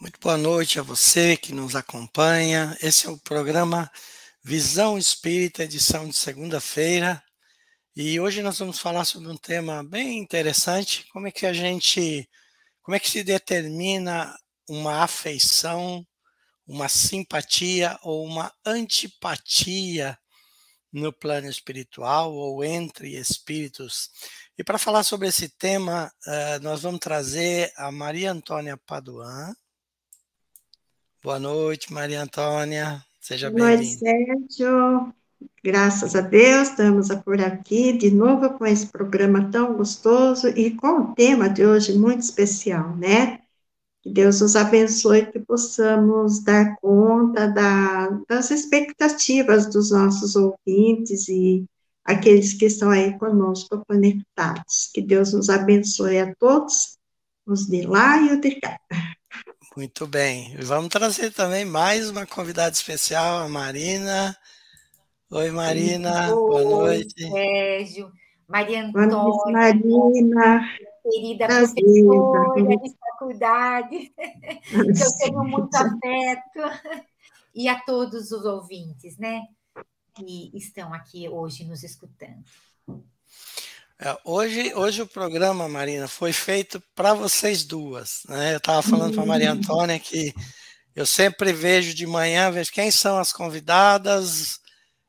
Muito boa noite a você que nos acompanha. Esse é o programa Visão Espírita, edição de segunda-feira. E hoje nós vamos falar sobre um tema bem interessante, como é que a gente, como é que se determina uma afeição, uma simpatia ou uma antipatia no plano espiritual ou entre espíritos. E para falar sobre esse tema, uh, nós vamos trazer a Maria Antônia Paduan. Boa noite, Maria Antônia. Seja bem-vinda. Boa noite, Sérgio. Graças a Deus, estamos por aqui de novo com esse programa tão gostoso e com o tema de hoje muito especial, né? Que Deus nos abençoe que possamos dar conta da, das expectativas dos nossos ouvintes e aqueles que estão aí conosco conectados. Que Deus nos abençoe a todos, os de lá e os de cá. Muito bem. Vamos trazer também mais uma convidada especial, a Marina. Oi, Marina. Oi, Boa noite. Sérgio. Maria Antônia. Noite, Marina. Querida Prazer. professora de faculdade, que eu tenho muito afeto. E a todos os ouvintes, né? Que estão aqui hoje nos escutando. É, hoje, hoje o programa, Marina, foi feito para vocês duas. Né? Eu estava falando para a Maria. Antônia que eu sempre vejo de manhã, vejo quem são as convidadas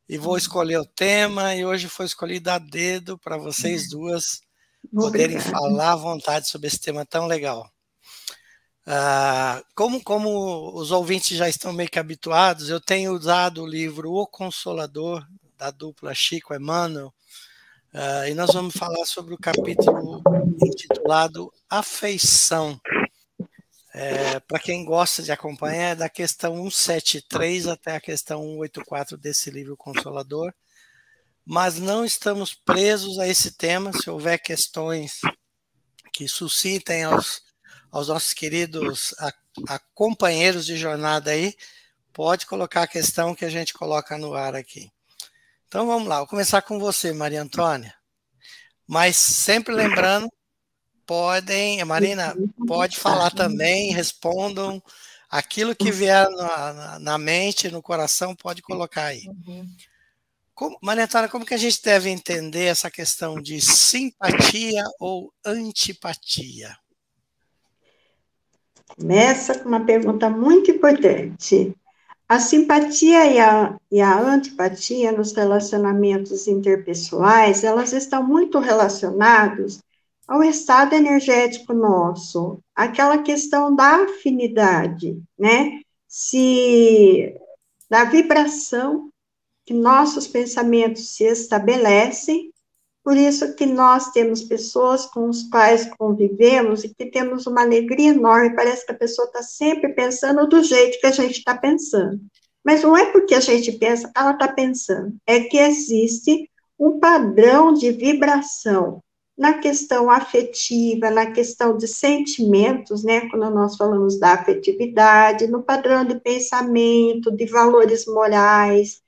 e vou escolher o tema, e hoje foi escolhido a dedo para vocês duas poderem falar à vontade sobre esse tema tão legal. Uh, como, como os ouvintes já estão meio que habituados, eu tenho usado o livro O Consolador, da dupla Chico Emmanuel, Uh, e nós vamos falar sobre o capítulo intitulado Afeição. É, Para quem gosta de acompanhar, é da questão 173 até a questão 184 desse livro Consolador. Mas não estamos presos a esse tema. Se houver questões que suscitem aos, aos nossos queridos a, a companheiros de jornada aí, pode colocar a questão que a gente coloca no ar aqui. Então vamos lá, vou começar com você, Maria Antônia. Mas sempre lembrando, podem, Marina, pode falar também, respondam aquilo que vier na, na, mente, no coração, pode colocar aí. Como, Maria Antônia, como que a gente deve entender essa questão de simpatia ou antipatia? Começa com uma pergunta muito importante. A simpatia e a, e a antipatia nos relacionamentos interpessoais, elas estão muito relacionadas ao estado energético nosso, aquela questão da afinidade, né? Se da vibração que nossos pensamentos se estabelecem por isso que nós temos pessoas com os quais convivemos e que temos uma alegria enorme, parece que a pessoa está sempre pensando do jeito que a gente está pensando. Mas não é porque a gente pensa ela está pensando, é que existe um padrão de vibração na questão afetiva, na questão de sentimentos, né, quando nós falamos da afetividade, no padrão de pensamento, de valores morais,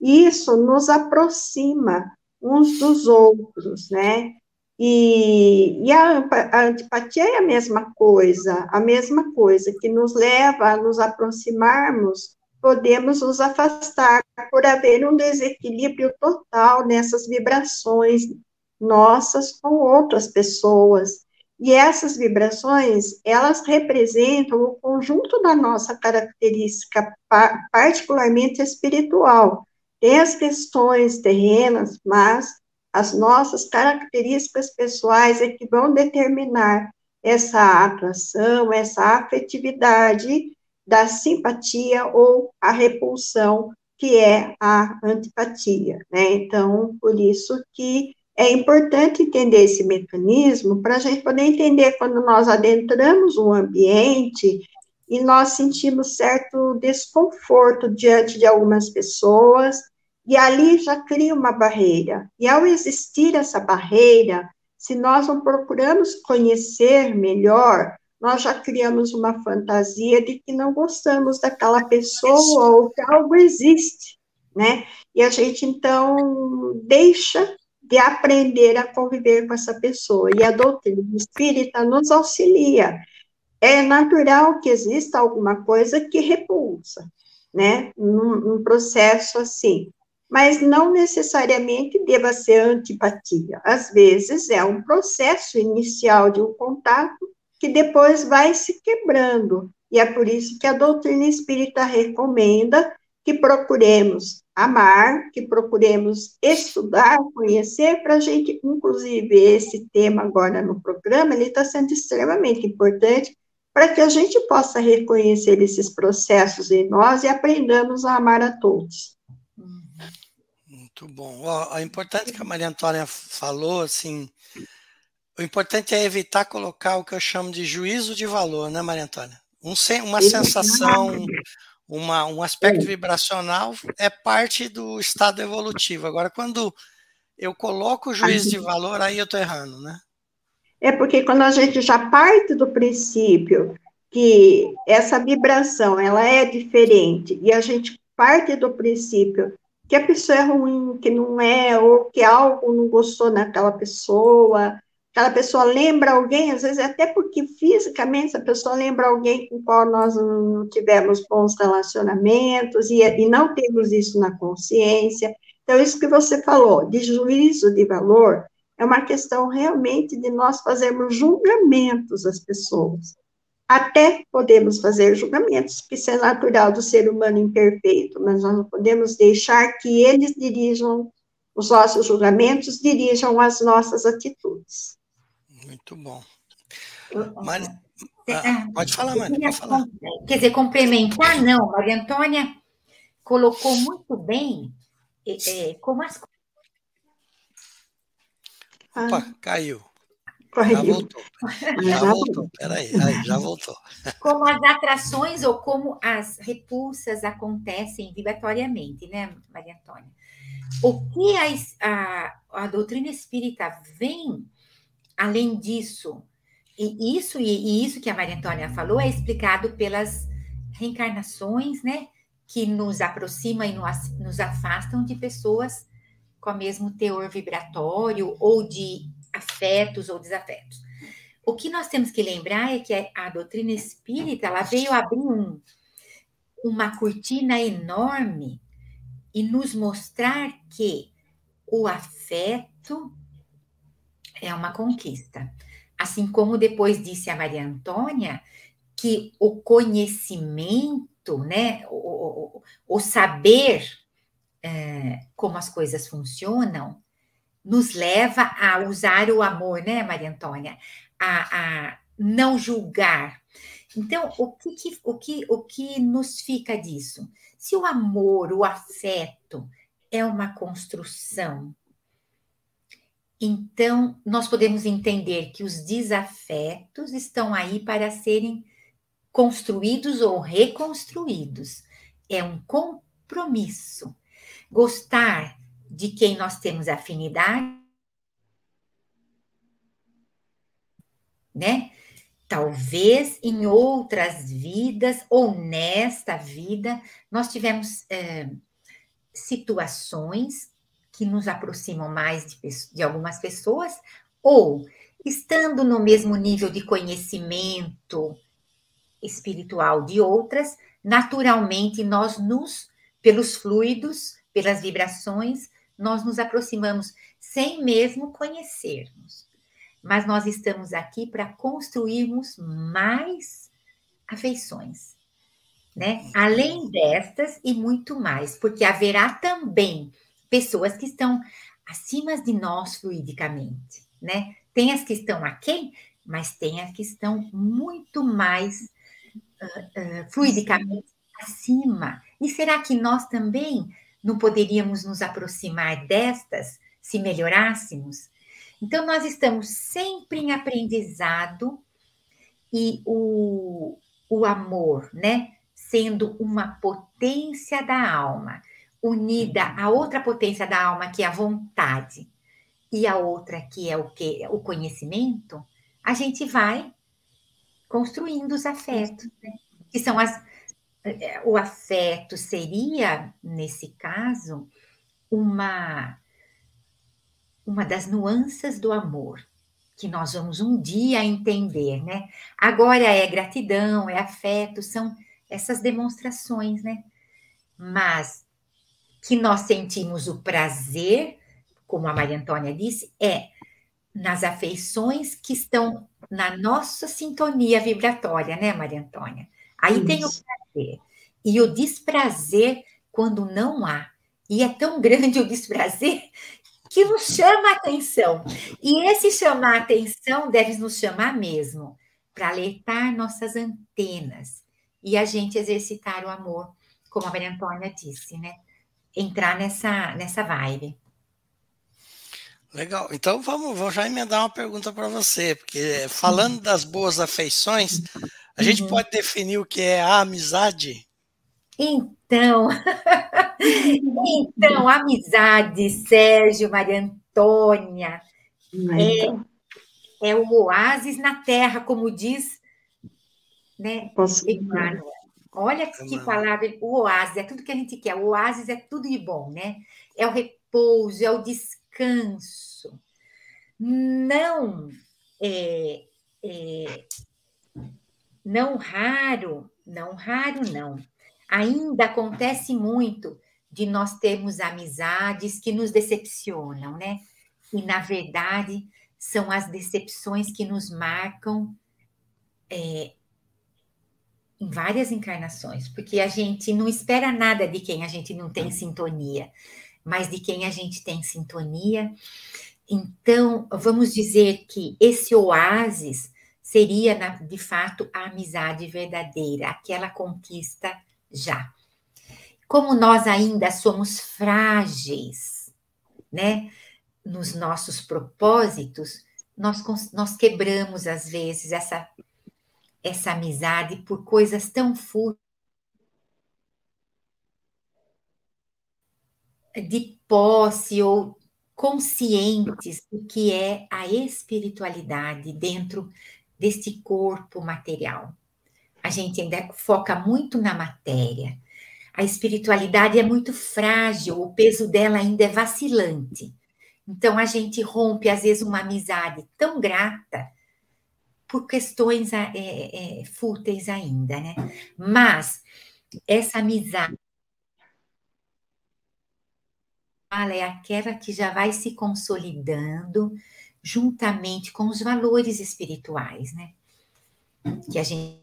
isso nos aproxima uns dos outros, né? E, e a, a, antipatia é a mesma coisa, a mesma coisa, que nos leva a nos aproximarmos, podemos nos afastar por haver um desequilíbrio total nessas vibrações nossas com outras pessoas. E essas vibrações, elas representam o conjunto da nossa característica, particularmente espiritual, tem as questões terrenas, mas as nossas características pessoais é que vão determinar essa atração, essa afetividade da simpatia ou a repulsão, que é a antipatia, né? Então, por isso que é importante entender esse mecanismo para a gente poder entender quando nós adentramos um ambiente e nós sentimos certo desconforto diante de algumas pessoas e ali já cria uma barreira. E ao existir essa barreira, se nós não procuramos conhecer melhor, nós já criamos uma fantasia de que não gostamos daquela pessoa ou que algo existe, né? E a gente então deixa de aprender a conviver com essa pessoa. E a doutrina espírita nos auxilia é natural que exista alguma coisa que repulsa, né? Num, num processo assim. Mas não necessariamente deva ser antipatia. Às vezes é um processo inicial de um contato que depois vai se quebrando. E é por isso que a doutrina espírita recomenda que procuremos amar, que procuremos estudar, conhecer, para a gente, inclusive, esse tema agora no programa, ele está sendo extremamente importante para que a gente possa reconhecer esses processos em nós e aprendamos a amar a todos. Muito bom. Ó, é importante que a Maria Antônia falou, assim, o importante é evitar colocar o que eu chamo de juízo de valor, né, Maria Antônia? Um, uma sensação, uma, um aspecto vibracional é parte do estado evolutivo. Agora, quando eu coloco o juízo de valor, aí eu estou errando, né? É porque quando a gente já parte do princípio que essa vibração ela é diferente e a gente parte do princípio que a pessoa é ruim, que não é, ou que algo não gostou naquela pessoa, aquela pessoa lembra alguém, às vezes até porque fisicamente a pessoa lembra alguém com qual nós não tivemos bons relacionamentos e, e não temos isso na consciência. Então, isso que você falou, de juízo de valor, é uma questão realmente de nós fazermos julgamentos às pessoas. Até podemos fazer julgamentos, que isso é natural do ser humano imperfeito, mas nós não podemos deixar que eles dirijam os nossos julgamentos, dirijam as nossas atitudes. Muito bom. Mari... Ah, pode falar, Mari, pode falar. Quer dizer, complementar, não. Maria Antônia colocou muito bem é, como as Opa, ah. Já voltou. Já voltou. Peraí, aí, já voltou. Como as atrações ou como as repulsas acontecem vibratoriamente, né, Maria Antônia? O que a, a, a doutrina espírita vem, além disso, e isso, e, e isso que a Maria Antônia falou é explicado pelas reencarnações, né? Que nos aproximam e nos afastam de pessoas com o mesmo teor vibratório ou de afetos ou desafetos. O que nós temos que lembrar é que a doutrina espírita ela veio abrir um, uma cortina enorme e nos mostrar que o afeto é uma conquista. Assim como depois disse a Maria Antônia, que o conhecimento, né, o, o, o saber é, como as coisas funcionam, nos leva a usar o amor, né, Maria Antônia? A, a não julgar. Então, o que, que, o, que, o que nos fica disso? Se o amor, o afeto, é uma construção, então nós podemos entender que os desafetos estão aí para serem construídos ou reconstruídos. É um compromisso gostar de quem nós temos afinidade, né? Talvez em outras vidas ou nesta vida nós tivemos é, situações que nos aproximam mais de, de algumas pessoas, ou estando no mesmo nível de conhecimento espiritual de outras, naturalmente nós nos, pelos fluidos, pelas vibrações, nós nos aproximamos sem mesmo conhecermos. Mas nós estamos aqui para construirmos mais afeições, né? Além destas e muito mais, porque haverá também pessoas que estão acima de nós fluidicamente, né? Tem as que estão aquém, mas tem as que estão muito mais uh, uh, fluidicamente acima. E será que nós também não poderíamos nos aproximar destas se melhorássemos? Então, nós estamos sempre em aprendizado e o, o amor, né? Sendo uma potência da alma, unida à outra potência da alma, que é a vontade, e a outra, que é o que? O conhecimento, a gente vai construindo os afetos, né? que são as, o afeto seria, nesse caso, uma, uma das nuances do amor. que nós vamos um dia entender, né? Agora é gratidão, é afeto, são essas demonstrações, né? Mas que nós sentimos o prazer, como a Maria Antônia disse, é nas afeições que estão na nossa sintonia vibratória, né, Maria Antônia? Aí Isso. tem o prazer. E o desprazer quando não há. E é tão grande o desprazer que nos chama a atenção. E esse chamar a atenção deve nos chamar mesmo para alertar nossas antenas e a gente exercitar o amor, como a Maria Antônia disse, né? Entrar nessa, nessa vibe. Legal. Então vamos, vou já emendar uma pergunta para você, porque falando das boas afeições, a gente uhum. pode definir o que é a amizade? Então, então, amizade, Sérgio, Maria Antônia, é, é o oásis na terra, como diz né, Emmanuel. Olha que palavra, o oásis, é tudo que a gente quer. O oásis é tudo de bom, né? É o repouso, é o descanso. Não é, é não raro, não raro não. Ainda acontece muito de nós termos amizades que nos decepcionam, né? E na verdade são as decepções que nos marcam é, em várias encarnações, porque a gente não espera nada de quem a gente não tem sintonia, mas de quem a gente tem sintonia. Então, vamos dizer que esse oásis seria, de fato, a amizade verdadeira, aquela conquista já. Como nós ainda somos frágeis, né, nos nossos propósitos, nós, nós quebramos, às vezes, essa, essa amizade por coisas tão fúteis. de posse ou conscientes do que é a espiritualidade dentro deste corpo material. A gente ainda foca muito na matéria. A espiritualidade é muito frágil, o peso dela ainda é vacilante. Então a gente rompe, às vezes, uma amizade tão grata por questões é, é, fúteis ainda, né? Mas essa amizade é aquela que já vai se consolidando, juntamente com os valores espirituais, né? Que a gente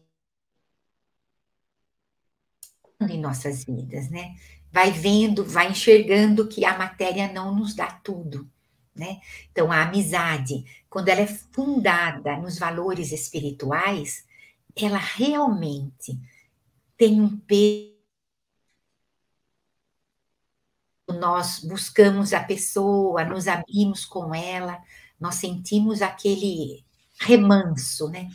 em nossas vidas, né? Vai vendo, vai enxergando que a matéria não nos dá tudo, né? Então a amizade, quando ela é fundada nos valores espirituais, ela realmente tem um peso nós buscamos a pessoa, nos abrimos com ela, nós sentimos aquele remanso, né?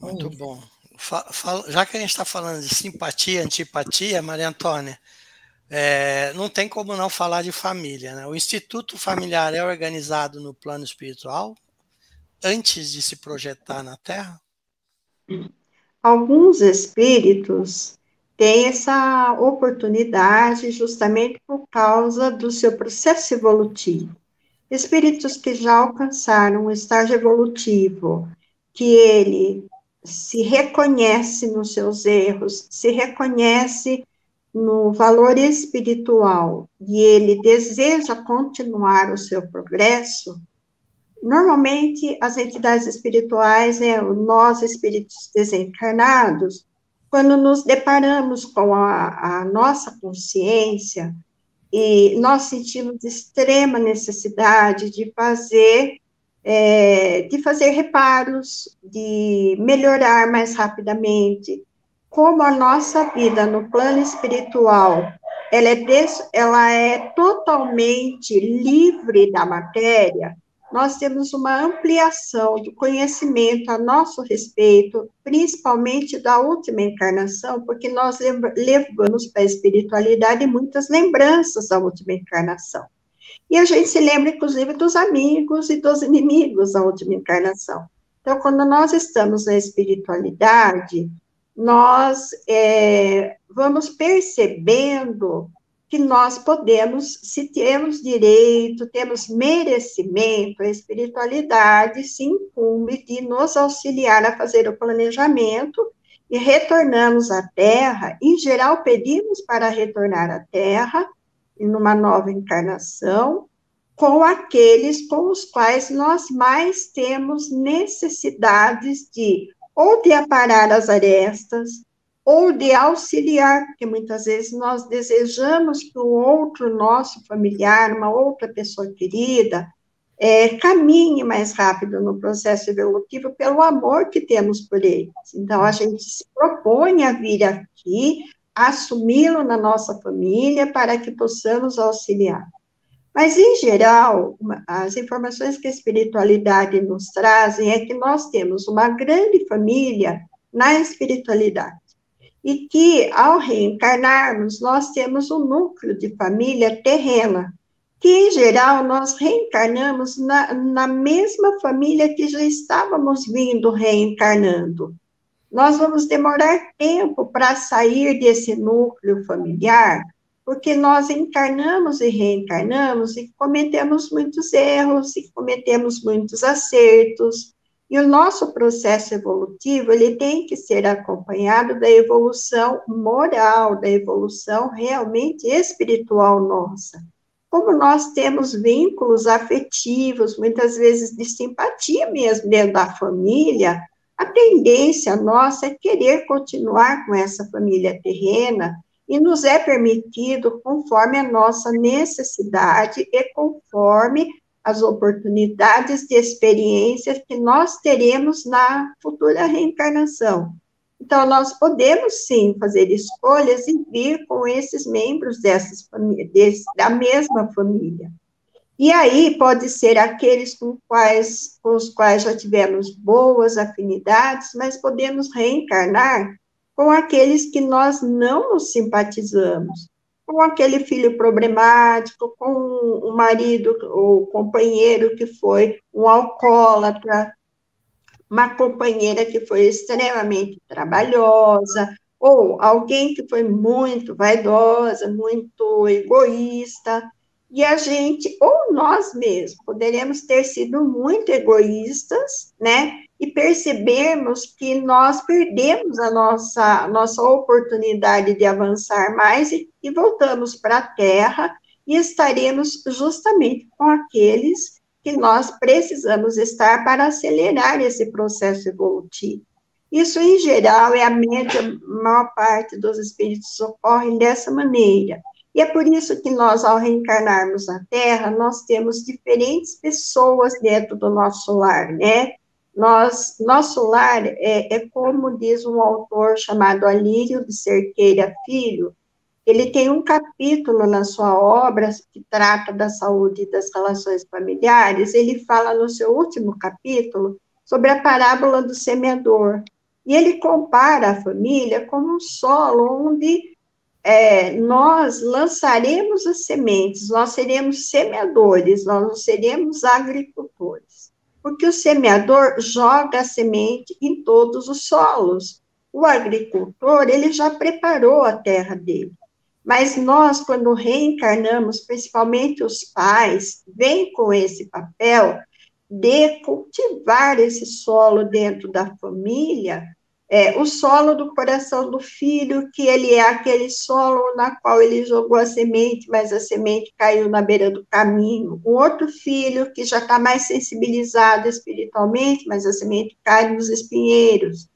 Muito bom. Já que a gente está falando de simpatia, antipatia, Maria Antônia, é, não tem como não falar de família. Né? O Instituto Familiar é organizado no plano espiritual antes de se projetar na Terra? Alguns espíritos têm essa oportunidade justamente por causa do seu processo evolutivo espíritos que já alcançaram um estágio evolutivo, que ele se reconhece nos seus erros, se reconhece no valor espiritual e ele deseja continuar o seu progresso, normalmente as entidades espirituais, né, nós espíritos desencarnados, quando nos deparamos com a, a nossa consciência, e nós sentimos extrema necessidade de fazer é, de fazer reparos, de melhorar mais rapidamente. Como a nossa vida no plano espiritual ela é, des, ela é totalmente livre da matéria, nós temos uma ampliação do conhecimento a nosso respeito, principalmente da última encarnação, porque nós levamos para a espiritualidade muitas lembranças da última encarnação. E a gente se lembra, inclusive, dos amigos e dos inimigos da última encarnação. Então, quando nós estamos na espiritualidade, nós é, vamos percebendo que nós podemos, se temos direito, temos merecimento, a espiritualidade se incumbe de nos auxiliar a fazer o planejamento e retornamos à Terra. Em geral, pedimos para retornar à Terra, em uma nova encarnação, com aqueles com os quais nós mais temos necessidades de ou de aparar as arestas, ou de auxiliar, porque muitas vezes nós desejamos que o outro nosso familiar, uma outra pessoa querida, é, caminhe mais rápido no processo evolutivo pelo amor que temos por eles. Então, a gente se propõe a vir aqui, assumi-lo na nossa família, para que possamos auxiliar. Mas, em geral, as informações que a espiritualidade nos trazem é que nós temos uma grande família na espiritualidade e que, ao reencarnarmos, nós temos um núcleo de família terrena, que, em geral, nós reencarnamos na, na mesma família que já estávamos vindo reencarnando. Nós vamos demorar tempo para sair desse núcleo familiar, porque nós encarnamos e reencarnamos e cometemos muitos erros e cometemos muitos acertos, e o nosso processo evolutivo, ele tem que ser acompanhado da evolução moral, da evolução realmente espiritual nossa. Como nós temos vínculos afetivos, muitas vezes de simpatia mesmo dentro da família, a tendência nossa é querer continuar com essa família terrena e nos é permitido conforme a nossa necessidade e conforme as oportunidades de experiências que nós teremos na futura reencarnação. Então, nós podemos sim fazer escolhas e vir com esses membros dessas famílias, da mesma família. E aí pode ser aqueles com, quais, com os quais já tivemos boas afinidades, mas podemos reencarnar com aqueles que nós não nos simpatizamos com aquele filho problemático, com o marido ou companheiro que foi um alcoólatra, uma companheira que foi extremamente trabalhosa, ou alguém que foi muito vaidosa, muito egoísta, e a gente, ou nós mesmos, poderemos ter sido muito egoístas, né? E percebermos que nós perdemos a nossa, nossa oportunidade de avançar mais e, e voltamos para a Terra e estaremos justamente com aqueles que nós precisamos estar para acelerar esse processo evolutivo. Isso, em geral, é a média, a maior parte dos espíritos ocorrem dessa maneira. E é por isso que nós, ao reencarnarmos na Terra, nós temos diferentes pessoas dentro do nosso lar, né? Nós, nosso lar é, é como diz um autor chamado Alírio de Cerqueira Filho, ele tem um capítulo na sua obra que trata da saúde e das relações familiares. Ele fala no seu último capítulo sobre a parábola do semeador. E ele compara a família como um solo onde é, nós lançaremos as sementes, nós seremos semeadores, nós não seremos agricultores. Porque o semeador joga a semente em todos os solos. O agricultor, ele já preparou a terra dele. Mas nós, quando reencarnamos, principalmente os pais, vêm com esse papel de cultivar esse solo dentro da família é, o solo do coração do filho, que ele é aquele solo na qual ele jogou a semente, mas a semente caiu na beira do caminho. Um outro filho que já está mais sensibilizado espiritualmente, mas a semente cai nos espinheiros.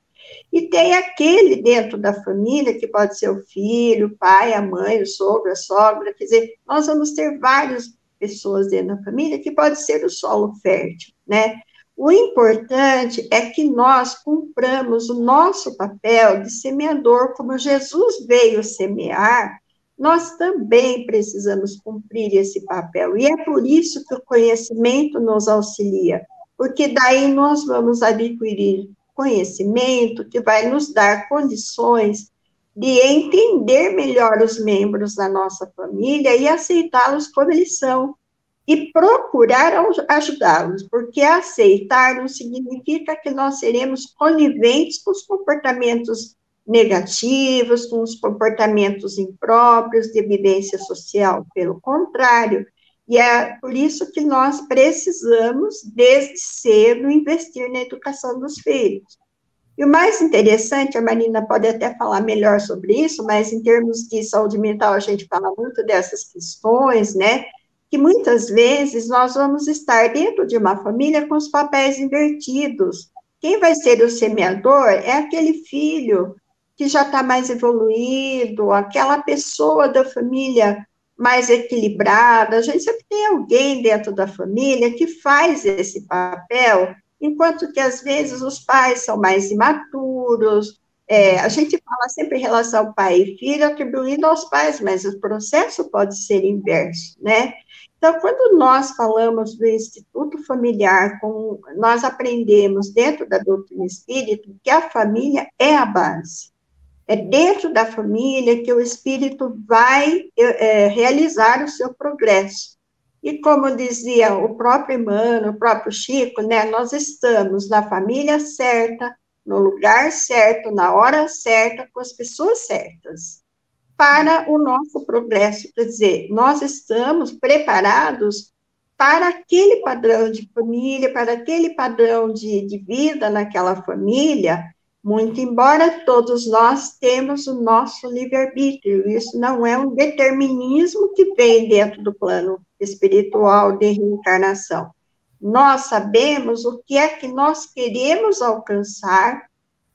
E tem aquele dentro da família, que pode ser o filho, o pai, a mãe, o sogro, a sogra, quer dizer, nós vamos ter várias pessoas dentro da família que pode ser o solo fértil, né? O importante é que nós cumpramos o nosso papel de semeador, como Jesus veio semear, nós também precisamos cumprir esse papel. E é por isso que o conhecimento nos auxilia, porque daí nós vamos adquirir conhecimento que vai nos dar condições de entender melhor os membros da nossa família e aceitá-los como eles são e procurar ajudá-los, porque aceitar não significa que nós seremos coniventes com os comportamentos negativos, com os comportamentos impróprios de vivência social. Pelo contrário, e é por isso que nós precisamos, desde cedo, investir na educação dos filhos. E o mais interessante, a Marina pode até falar melhor sobre isso, mas em termos de saúde mental, a gente fala muito dessas questões, né? Que muitas vezes nós vamos estar dentro de uma família com os papéis invertidos. Quem vai ser o semeador é aquele filho que já está mais evoluído, aquela pessoa da família mais equilibrada. A gente sempre tem alguém dentro da família que faz esse papel, enquanto que às vezes os pais são mais imaturos. É, a gente fala sempre em relação ao pai e filho, atribuindo aos pais, mas o processo pode ser inverso, né? Então, quando nós falamos do Instituto Familiar, com, nós aprendemos dentro da doutrina espírita que a família é a base. É dentro da família que o espírito vai é, realizar o seu progresso. E como dizia o próprio Emmanuel, o próprio Chico, né, nós estamos na família certa, no lugar certo, na hora certa, com as pessoas certas, para o nosso progresso. Quer dizer, nós estamos preparados para aquele padrão de família, para aquele padrão de, de vida naquela família, muito embora todos nós temos o nosso livre-arbítrio, isso não é um determinismo que vem dentro do plano espiritual de reencarnação. Nós sabemos o que é que nós queremos alcançar,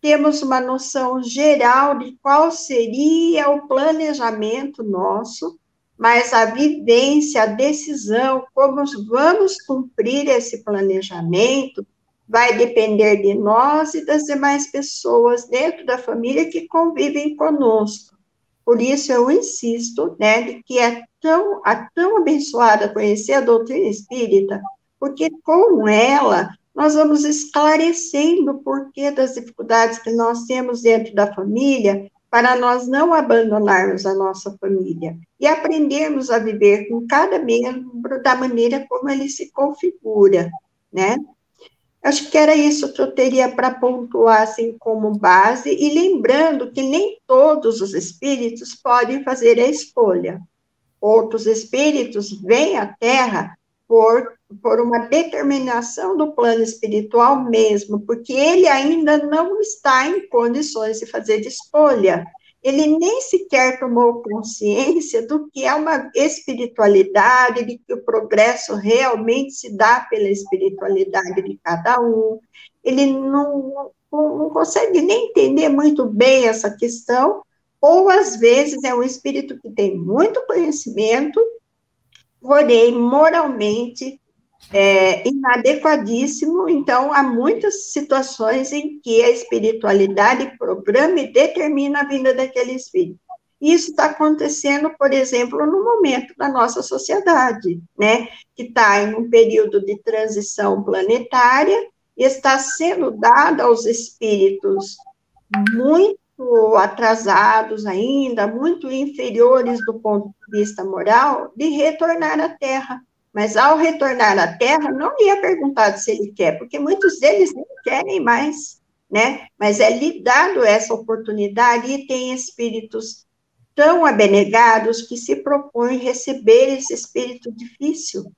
temos uma noção geral de qual seria o planejamento nosso, mas a vivência, a decisão, como vamos cumprir esse planejamento, vai depender de nós e das demais pessoas dentro da família que convivem conosco. Por isso eu insisto, né, de que é tão, é tão abençoada conhecer a doutrina espírita, porque com ela nós vamos esclarecendo o porquê das dificuldades que nós temos dentro da família, para nós não abandonarmos a nossa família e aprendermos a viver com cada membro da maneira como ele se configura, né? Acho que era isso que eu teria para pontuar assim como base, e lembrando que nem todos os espíritos podem fazer a escolha. Outros espíritos vêm à Terra por, por uma determinação do plano espiritual mesmo, porque ele ainda não está em condições de fazer escolha ele nem sequer tomou consciência do que é uma espiritualidade, de que o progresso realmente se dá pela espiritualidade de cada um. Ele não, não consegue nem entender muito bem essa questão, ou às vezes é um espírito que tem muito conhecimento, porém moralmente é, inadequadíssimo, então há muitas situações em que a espiritualidade programa e determina a vinda daquele espírito. Isso está acontecendo, por exemplo, no momento da nossa sociedade, né, que está em um período de transição planetária e está sendo dado aos espíritos muito atrasados ainda, muito inferiores do ponto de vista moral, de retornar à Terra mas ao retornar à Terra, não lhe é perguntado se ele quer, porque muitos deles nem querem mais, né? Mas é lhe dado essa oportunidade e tem espíritos tão abnegados que se propõem receber esse espírito difícil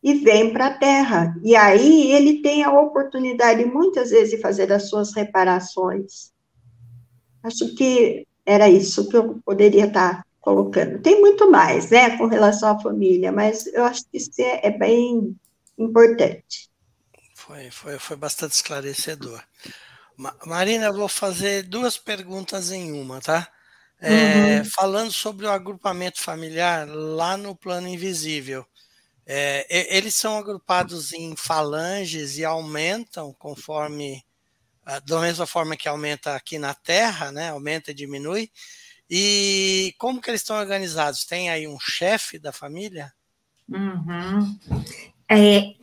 e vem para a Terra. E aí ele tem a oportunidade, muitas vezes, de fazer as suas reparações. Acho que era isso que eu poderia estar colocando. Tem muito mais, né, com relação à família, mas eu acho que isso é, é bem importante. Foi, foi, foi bastante esclarecedor. Marina, eu vou fazer duas perguntas em uma, tá? É, uhum. Falando sobre o agrupamento familiar lá no plano invisível. É, eles são agrupados em falanges e aumentam conforme, da mesma forma que aumenta aqui na Terra, né? Aumenta e diminui. E como que eles estão organizados? Tem aí um chefe da família? Uhum. É,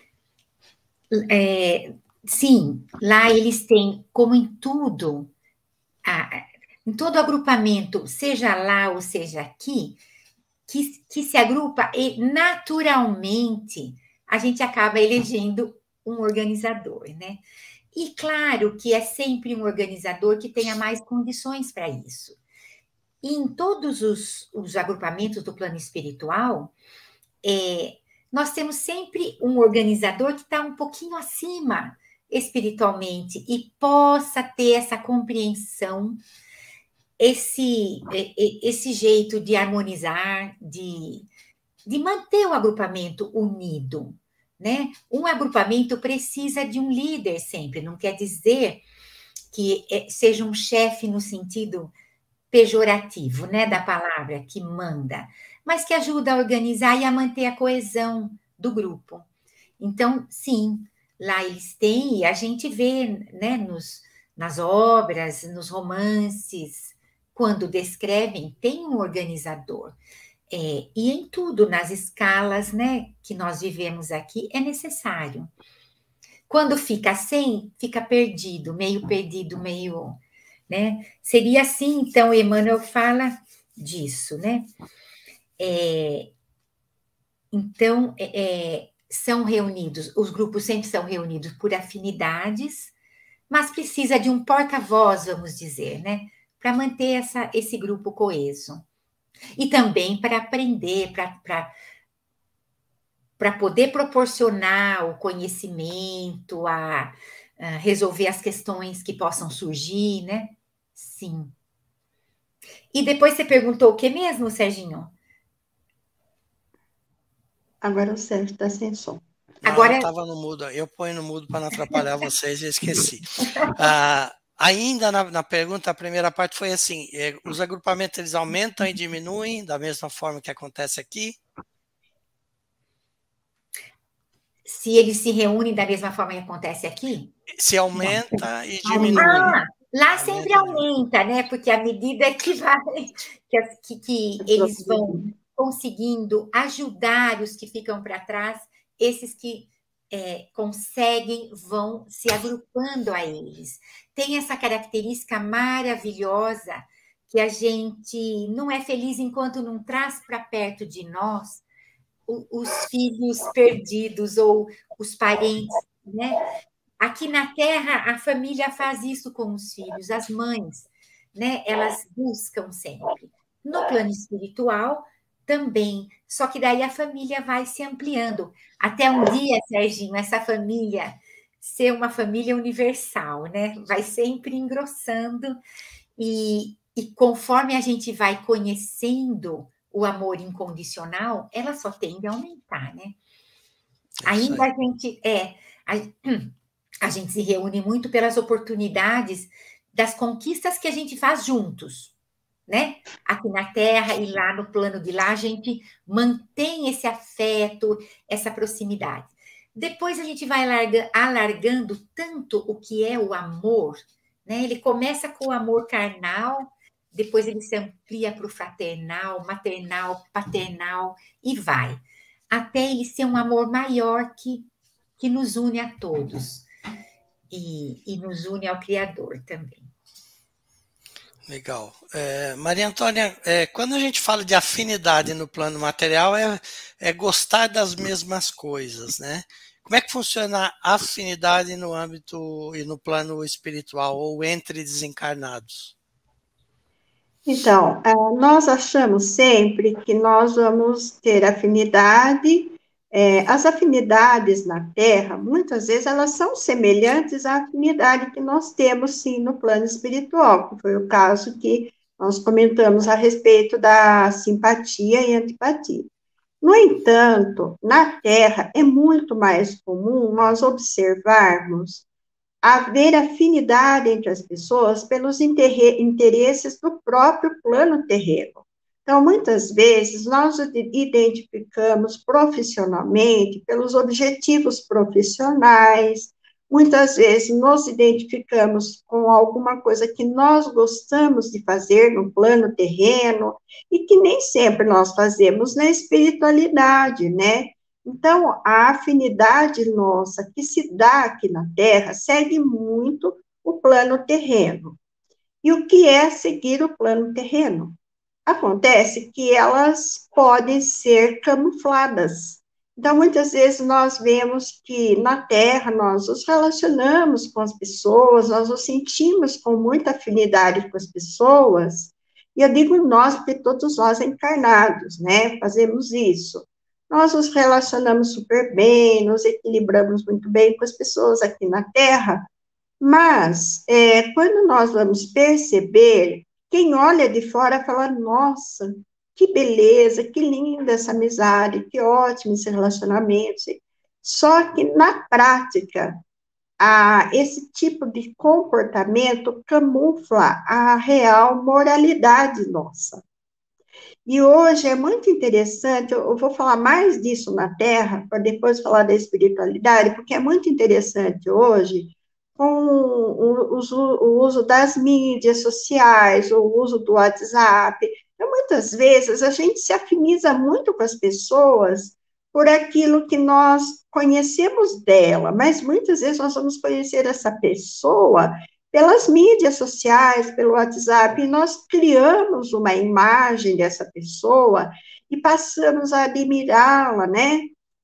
é, sim, lá eles têm, como em tudo, a, em todo agrupamento, seja lá ou seja aqui, que, que se agrupa e naturalmente a gente acaba elegendo um organizador, né? E claro que é sempre um organizador que tenha mais condições para isso. Em todos os, os, agrupamentos do plano espiritual, é, nós temos sempre um organizador que está um pouquinho acima espiritualmente e possa ter essa compreensão, esse, esse jeito de harmonizar, de, de manter o agrupamento unido. Né? Um agrupamento precisa de um líder sempre, não quer dizer que é, seja um chefe no sentido pejorativo, né, da palavra que manda, mas que ajuda a organizar e a manter a coesão do grupo. Então, sim, lá eles têm, e a gente vê né, nos, nas obras, nos romances, quando descrevem, tem um organizador. É, e em tudo, nas escalas né, que nós vivemos aqui, é necessário. Quando fica sem, fica perdido, meio perdido, meio. Né? Seria assim, então, Emmanuel fala disso, né? É, então, é, é, são reunidos, os grupos sempre são reunidos por afinidades, mas precisa de um porta-voz, vamos dizer, né? Para manter essa, esse grupo coeso e também para aprender, para poder proporcionar o conhecimento, a, a, resolver as questões que possam surgir, né? Sim. E depois você perguntou o que mesmo, Serginho? Agora o Sérgio está sem som. Agora eu estava no mudo, eu ponho no mudo para não atrapalhar vocês e esqueci. Ah, Ainda na, na, pergunta, a primeira parte foi assim: é, os agrupamentos eles aumentam e diminuem da mesma forma que acontece aqui? Se eles se reúnem da mesma forma que acontece aqui? Se aumenta e diminui. Ah, lá sempre aumenta, né? Porque à medida que vai, que, que, que eles vão conseguindo ajudar os que ficam para trás, esses que é, conseguem, vão se agrupando a eles. Tem essa característica maravilhosa que a gente não é feliz enquanto não traz para perto de nós os filhos perdidos ou os parentes, né? Aqui na Terra, a família faz isso com os filhos, as mães, né? Elas buscam sempre. No plano espiritual, também. Só que daí a família vai se ampliando. Até um dia, Serginho, essa família ser uma família universal, né? Vai sempre engrossando e, e conforme a gente vai conhecendo o amor incondicional, ela só tende a aumentar, né? É Ainda a gente é a, a gente se reúne muito pelas oportunidades das conquistas que a gente faz juntos né? Aqui na Terra e lá no plano de lá, a gente mantém esse afeto, essa proximidade. Depois a gente vai larga, alargando tanto o que é o amor, né? Ele começa com o amor carnal, depois ele se amplia para o fraternal, maternal, paternal e vai, até ele ser um amor maior que, que nos une a todos e, e nos une ao Criador também. Legal. É, Maria Antônia, é, quando a gente fala de afinidade no plano material, é, é gostar das mesmas coisas, né? Como é que funciona a afinidade no âmbito e no plano espiritual ou entre desencarnados? Então, é, nós achamos sempre que nós vamos ter afinidade é, as afinidades na Terra, muitas vezes, elas são semelhantes à afinidade que nós temos, sim, no plano espiritual, que foi o caso que nós comentamos a respeito da simpatia e antipatia. No entanto, na Terra é muito mais comum nós observarmos haver afinidade entre as pessoas pelos interesses do próprio plano terreno. Então, muitas vezes, nós identificamos profissionalmente pelos objetivos profissionais, muitas vezes nos identificamos com alguma coisa que nós gostamos de fazer no plano terreno e que nem sempre nós fazemos na espiritualidade, né? Então, a afinidade nossa que se dá aqui na Terra segue muito o plano terreno. E o que é seguir o plano terreno? Acontece que elas podem ser camufladas Então, muitas vezes nós vemos que na Terra nós nos relacionamos com as pessoas, nós nos sentimos com muita afinidade com as pessoas, e eu digo nós, porque todos nós encarnados, né, fazemos isso. Nós nos relacionamos super bem, nos equilibramos muito bem com as pessoas aqui na Terra, mas é, quando nós vamos perceber, quem olha de fora fala, nossa, que beleza, que linda essa amizade, que ótimo esse relacionamento. Só que na prática, a, esse tipo de comportamento camufla a real moralidade nossa. E hoje é muito interessante, eu vou falar mais disso na Terra, para depois falar da espiritualidade, porque é muito interessante hoje com o uso, o uso das mídias sociais, o uso do WhatsApp, então, muitas vezes, a gente se afiniza muito com as pessoas por aquilo que nós conhecemos dela, mas muitas vezes nós vamos conhecer essa pessoa pelas mídias sociais, pelo WhatsApp, e nós criamos uma imagem dessa pessoa e passamos a admirá-la, né?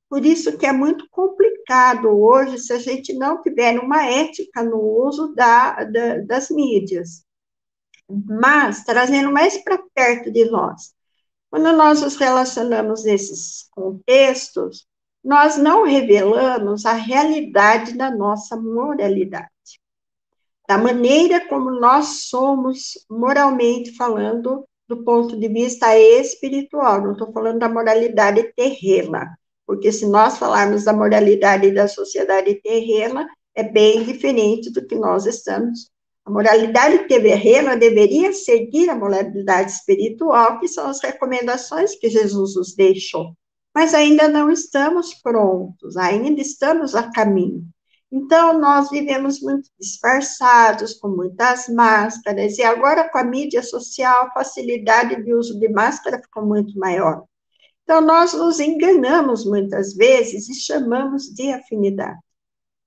Por isso que é muito complicado hoje se a gente não tiver uma ética no uso da, da, das mídias. Mas trazendo mais para perto de nós. Quando nós nos relacionamos nesses contextos, nós não revelamos a realidade da nossa moralidade, da maneira como nós somos moralmente falando do ponto de vista espiritual, não estou falando da moralidade terrena, porque se nós falarmos da moralidade da sociedade terrena, é bem diferente do que nós estamos a moralidade terrena deveria seguir a moralidade espiritual, que são as recomendações que Jesus nos deixou. Mas ainda não estamos prontos, ainda estamos a caminho. Então, nós vivemos muito disfarçados, com muitas máscaras, e agora com a mídia social, a facilidade de uso de máscara ficou muito maior. Então, nós nos enganamos muitas vezes e chamamos de afinidade.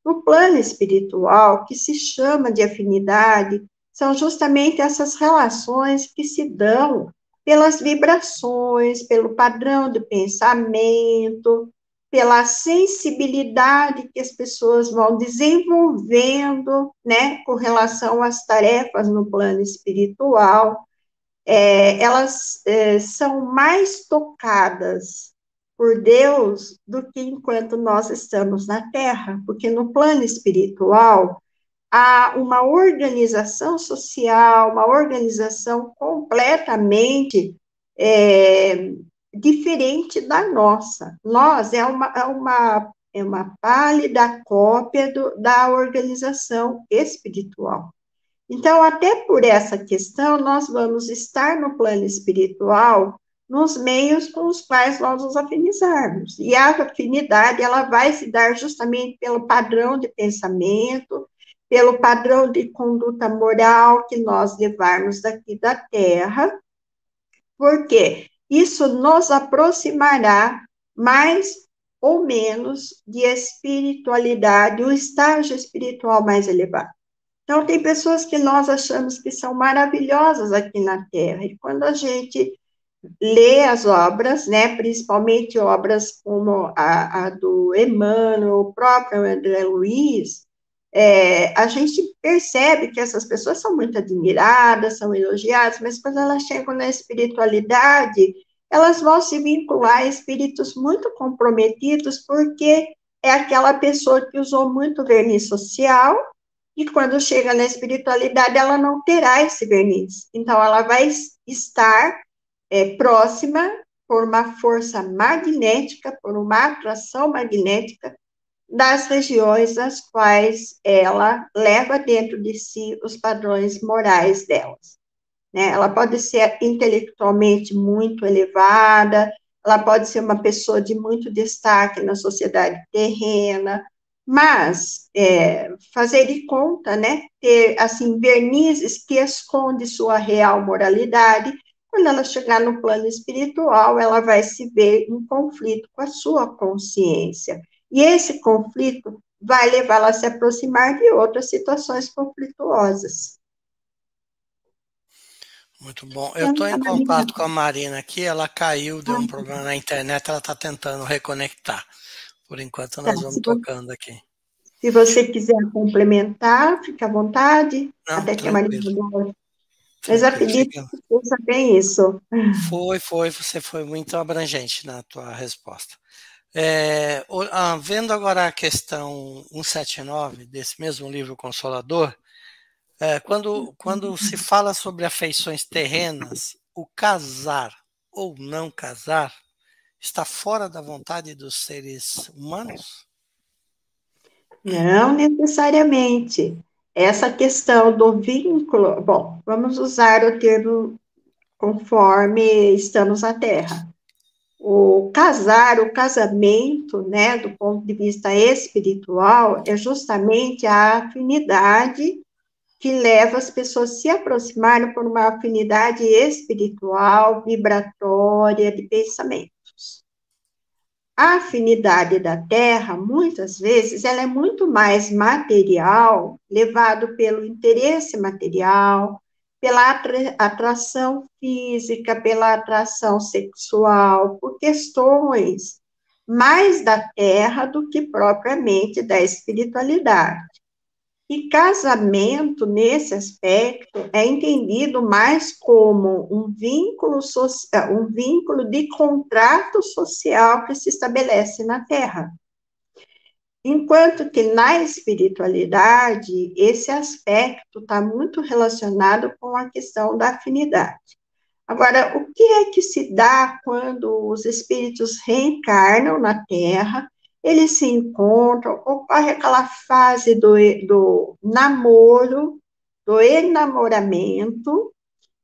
No plano espiritual, que se chama de afinidade, são justamente essas relações que se dão pelas vibrações, pelo padrão de pensamento, pela sensibilidade que as pessoas vão desenvolvendo, né, com relação às tarefas no plano espiritual, é, elas é, são mais tocadas por Deus do que enquanto nós estamos na Terra, porque no plano espiritual há uma organização social, uma organização completamente é, diferente da nossa. Nós é uma, é uma, é uma pálida cópia do, da organização espiritual. Então, até por essa questão, nós vamos estar no plano espiritual nos meios com os quais nós nos afinizarmos. E a afinidade, ela vai se dar justamente pelo padrão de pensamento, pelo padrão de conduta moral que nós levarmos daqui da Terra, porque isso nos aproximará mais ou menos de espiritualidade, o estágio espiritual mais elevado. Então, tem pessoas que nós achamos que são maravilhosas aqui na Terra, e quando a gente lê as obras, né, principalmente obras como a, a do Emmanuel, o próprio André Luiz, é, a gente percebe que essas pessoas são muito admiradas, são elogiadas, mas quando elas chegam na espiritualidade, elas vão se vincular a espíritos muito comprometidos, porque é aquela pessoa que usou muito verniz social, e quando chega na espiritualidade, ela não terá esse verniz. Então, ela vai estar é, próxima por uma força magnética, por uma atração magnética das regiões nas quais ela leva dentro de si os padrões morais delas. Né? Ela pode ser intelectualmente muito elevada, ela pode ser uma pessoa de muito destaque na sociedade terrena, mas é, fazer de conta, né, ter assim vernizes que esconde sua real moralidade quando ela chegar no plano espiritual, ela vai se ver em conflito com a sua consciência. E esse conflito vai levá-la a se aproximar de outras situações conflituosas. Muito bom. Eu estou em contato com a Marina aqui, ela caiu, deu um problema na internet, ela está tentando reconectar. Por enquanto, nós tá, vamos tocando aqui. Se você quiser complementar, fique à vontade. Não, até que a Marina mas acredito que pensa bem isso. Foi, foi, você foi muito abrangente na tua resposta. É, ah, vendo agora a questão 179 desse mesmo livro Consolador, é, quando, quando se fala sobre afeições terrenas, o casar ou não casar está fora da vontade dos seres humanos? Não necessariamente essa questão do vínculo, bom, vamos usar o termo conforme estamos na Terra. O casar, o casamento, né, do ponto de vista espiritual, é justamente a afinidade que leva as pessoas a se aproximarem por uma afinidade espiritual, vibratória, de pensamento. A afinidade da Terra, muitas vezes, ela é muito mais material, levado pelo interesse material, pela atração física, pela atração sexual, por questões mais da Terra do que propriamente da espiritualidade. E casamento, nesse aspecto, é entendido mais como um vínculo, social, um vínculo de contrato social que se estabelece na Terra. Enquanto que na espiritualidade, esse aspecto está muito relacionado com a questão da afinidade. Agora, o que é que se dá quando os espíritos reencarnam na Terra eles se encontram, ocorre aquela fase do, do namoro, do enamoramento,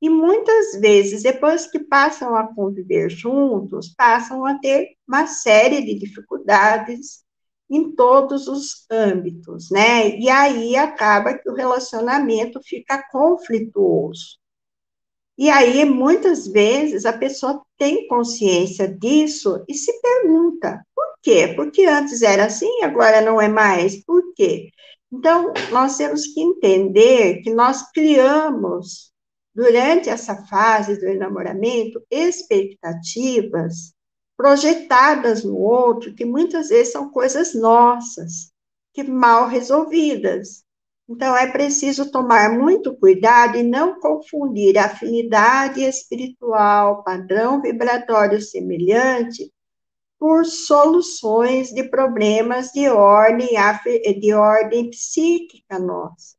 e muitas vezes, depois que passam a conviver juntos, passam a ter uma série de dificuldades em todos os âmbitos, né? E aí acaba que o relacionamento fica conflituoso. E aí, muitas vezes, a pessoa tem consciência disso e se pergunta: quê? Porque antes era assim, agora não é mais. Por quê? Então, nós temos que entender que nós criamos, durante essa fase do enamoramento, expectativas projetadas no outro, que muitas vezes são coisas nossas, que mal resolvidas. Então, é preciso tomar muito cuidado e não confundir afinidade espiritual, padrão vibratório semelhante, por soluções de problemas de ordem, de ordem psíquica nossa,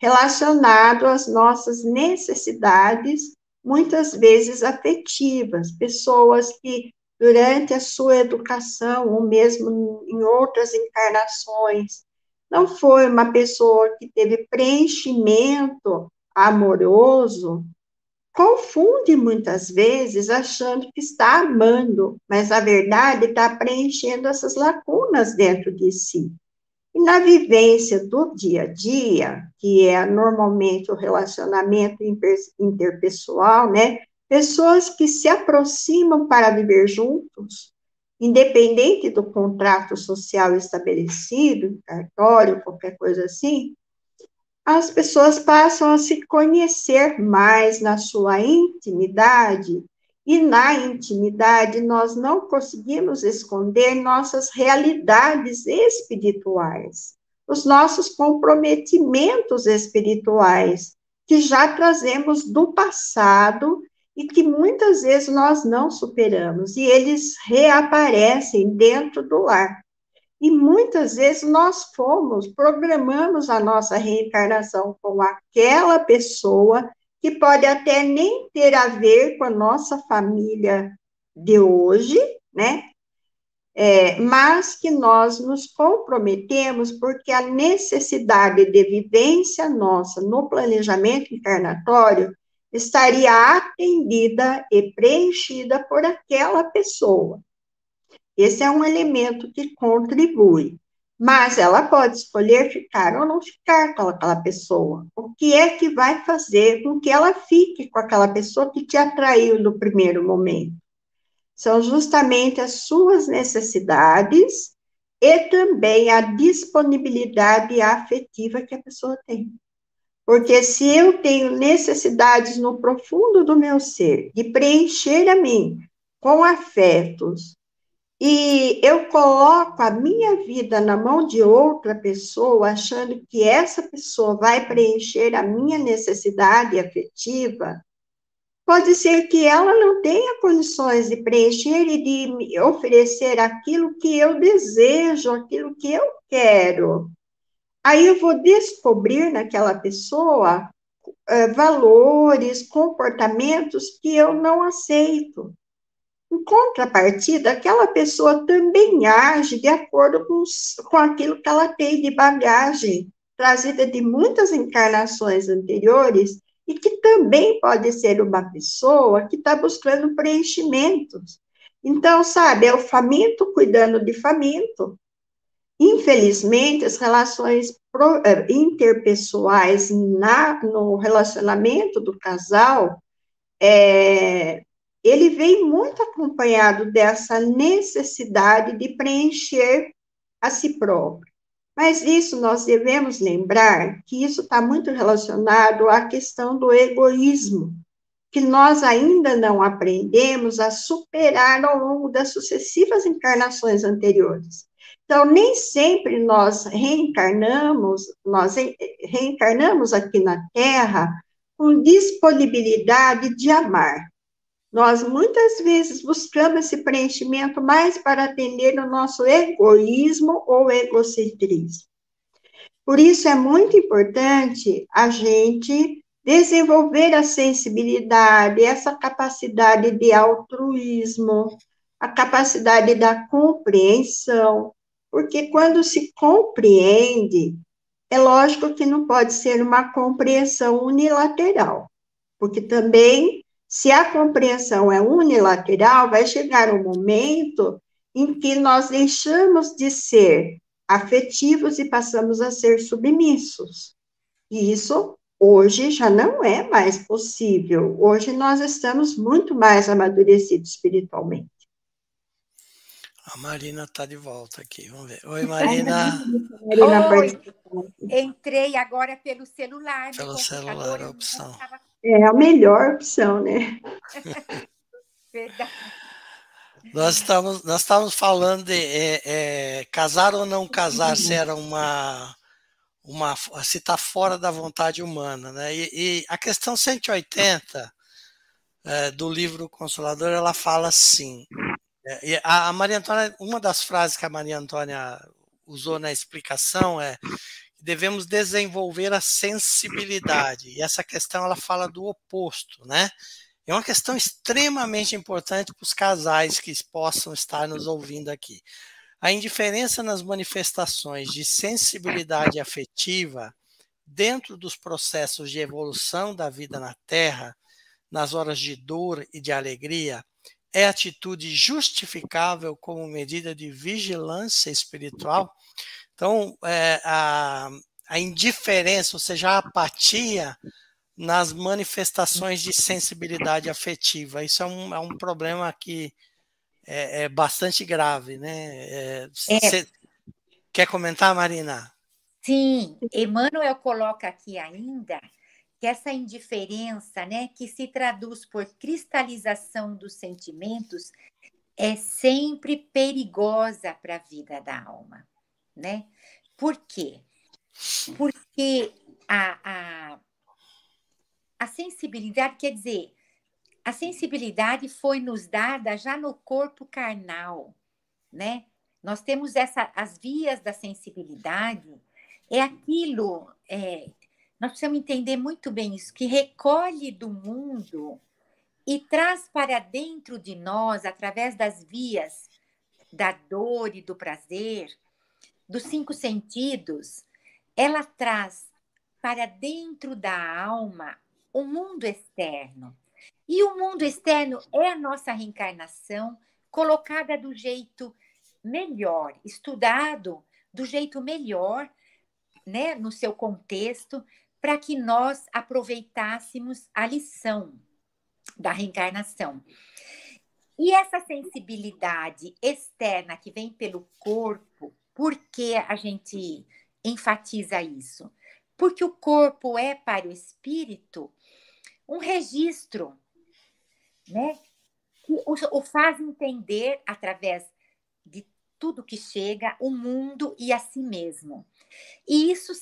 relacionado às nossas necessidades, muitas vezes afetivas, pessoas que durante a sua educação, ou mesmo em outras encarnações, não foi uma pessoa que teve preenchimento amoroso, confunde muitas vezes achando que está amando, mas na verdade está preenchendo essas lacunas dentro de si. E na vivência do dia a dia, que é normalmente o relacionamento interpessoal, né? Pessoas que se aproximam para viver juntos, independente do contrato social estabelecido, cartório, qualquer coisa assim, as pessoas passam a se conhecer mais na sua intimidade, e na intimidade nós não conseguimos esconder nossas realidades espirituais, os nossos comprometimentos espirituais, que já trazemos do passado e que muitas vezes nós não superamos, e eles reaparecem dentro do lar. E muitas vezes nós fomos, programamos a nossa reencarnação com aquela pessoa que pode até nem ter a ver com a nossa família de hoje, né? É, mas que nós nos comprometemos porque a necessidade de vivência nossa no planejamento encarnatório estaria atendida e preenchida por aquela pessoa. Esse é um elemento que contribui. Mas ela pode escolher ficar ou não ficar com aquela pessoa. O que é que vai fazer com que ela fique com aquela pessoa que te atraiu no primeiro momento? São justamente as suas necessidades e também a disponibilidade afetiva que a pessoa tem. Porque se eu tenho necessidades no profundo do meu ser de preencher a mim com afetos, e eu coloco a minha vida na mão de outra pessoa, achando que essa pessoa vai preencher a minha necessidade afetiva, pode ser que ela não tenha condições de preencher e de me oferecer aquilo que eu desejo, aquilo que eu quero. Aí eu vou descobrir naquela pessoa é, valores, comportamentos que eu não aceito. Em contrapartida, aquela pessoa também age de acordo com, com aquilo que ela tem de bagagem, trazida de muitas encarnações anteriores, e que também pode ser uma pessoa que está buscando preenchimentos. Então, sabe, é o faminto cuidando de faminto. Infelizmente, as relações eh, interpessoais na, no relacionamento do casal é, ele vem muito acompanhado dessa necessidade de preencher a si próprio. Mas isso nós devemos lembrar que isso está muito relacionado à questão do egoísmo, que nós ainda não aprendemos a superar ao longo das sucessivas encarnações anteriores. Então, nem sempre nós reencarnamos, nós reencarnamos aqui na Terra com disponibilidade de amar. Nós muitas vezes buscamos esse preenchimento mais para atender o nosso egoísmo ou egocentrismo. Por isso é muito importante a gente desenvolver a sensibilidade, essa capacidade de altruísmo, a capacidade da compreensão, porque quando se compreende, é lógico que não pode ser uma compreensão unilateral, porque também se a compreensão é unilateral, vai chegar um momento em que nós deixamos de ser afetivos e passamos a ser submissos. E isso hoje já não é mais possível. Hoje nós estamos muito mais amadurecidos espiritualmente. A Marina está de volta aqui, vamos ver. Oi, Marina. Marina Oi. Entrei agora pelo celular. Pelo celular, a opção. É a melhor opção, né? Verdade. Nós estávamos, nós estávamos falando de é, é, casar ou não casar, se era uma, uma se está fora da vontade humana, né? E, e a questão 180 é, do livro Consolador, ela fala assim. É, a, a Maria Antônia, uma das frases que a Maria Antônia usou na explicação é devemos desenvolver a sensibilidade. E essa questão ela fala do oposto, né? É uma questão extremamente importante para os casais que possam estar nos ouvindo aqui. A indiferença nas manifestações de sensibilidade afetiva dentro dos processos de evolução da vida na Terra, nas horas de dor e de alegria, é atitude justificável como medida de vigilância espiritual então, é, a, a indiferença, ou seja, a apatia nas manifestações de sensibilidade afetiva. Isso é um, é um problema que é, é bastante grave, né? É, é. Quer comentar, Marina? Sim, Emmanuel coloca aqui ainda que essa indiferença, né, que se traduz por cristalização dos sentimentos, é sempre perigosa para a vida da alma né? Por quê? Porque a, a, a sensibilidade, quer dizer, a sensibilidade foi nos dada já no corpo carnal, né? Nós temos essa, as vias da sensibilidade, é aquilo, é, nós precisamos entender muito bem isso, que recolhe do mundo e traz para dentro de nós, através das vias da dor e do prazer, dos cinco sentidos, ela traz para dentro da alma o mundo externo. E o mundo externo é a nossa reencarnação colocada do jeito melhor, estudado do jeito melhor, né, no seu contexto, para que nós aproveitássemos a lição da reencarnação. E essa sensibilidade externa que vem pelo corpo, por que a gente enfatiza isso? porque o corpo é para o espírito um registro, né? Que o faz entender através de tudo que chega o mundo e a si mesmo. E isso,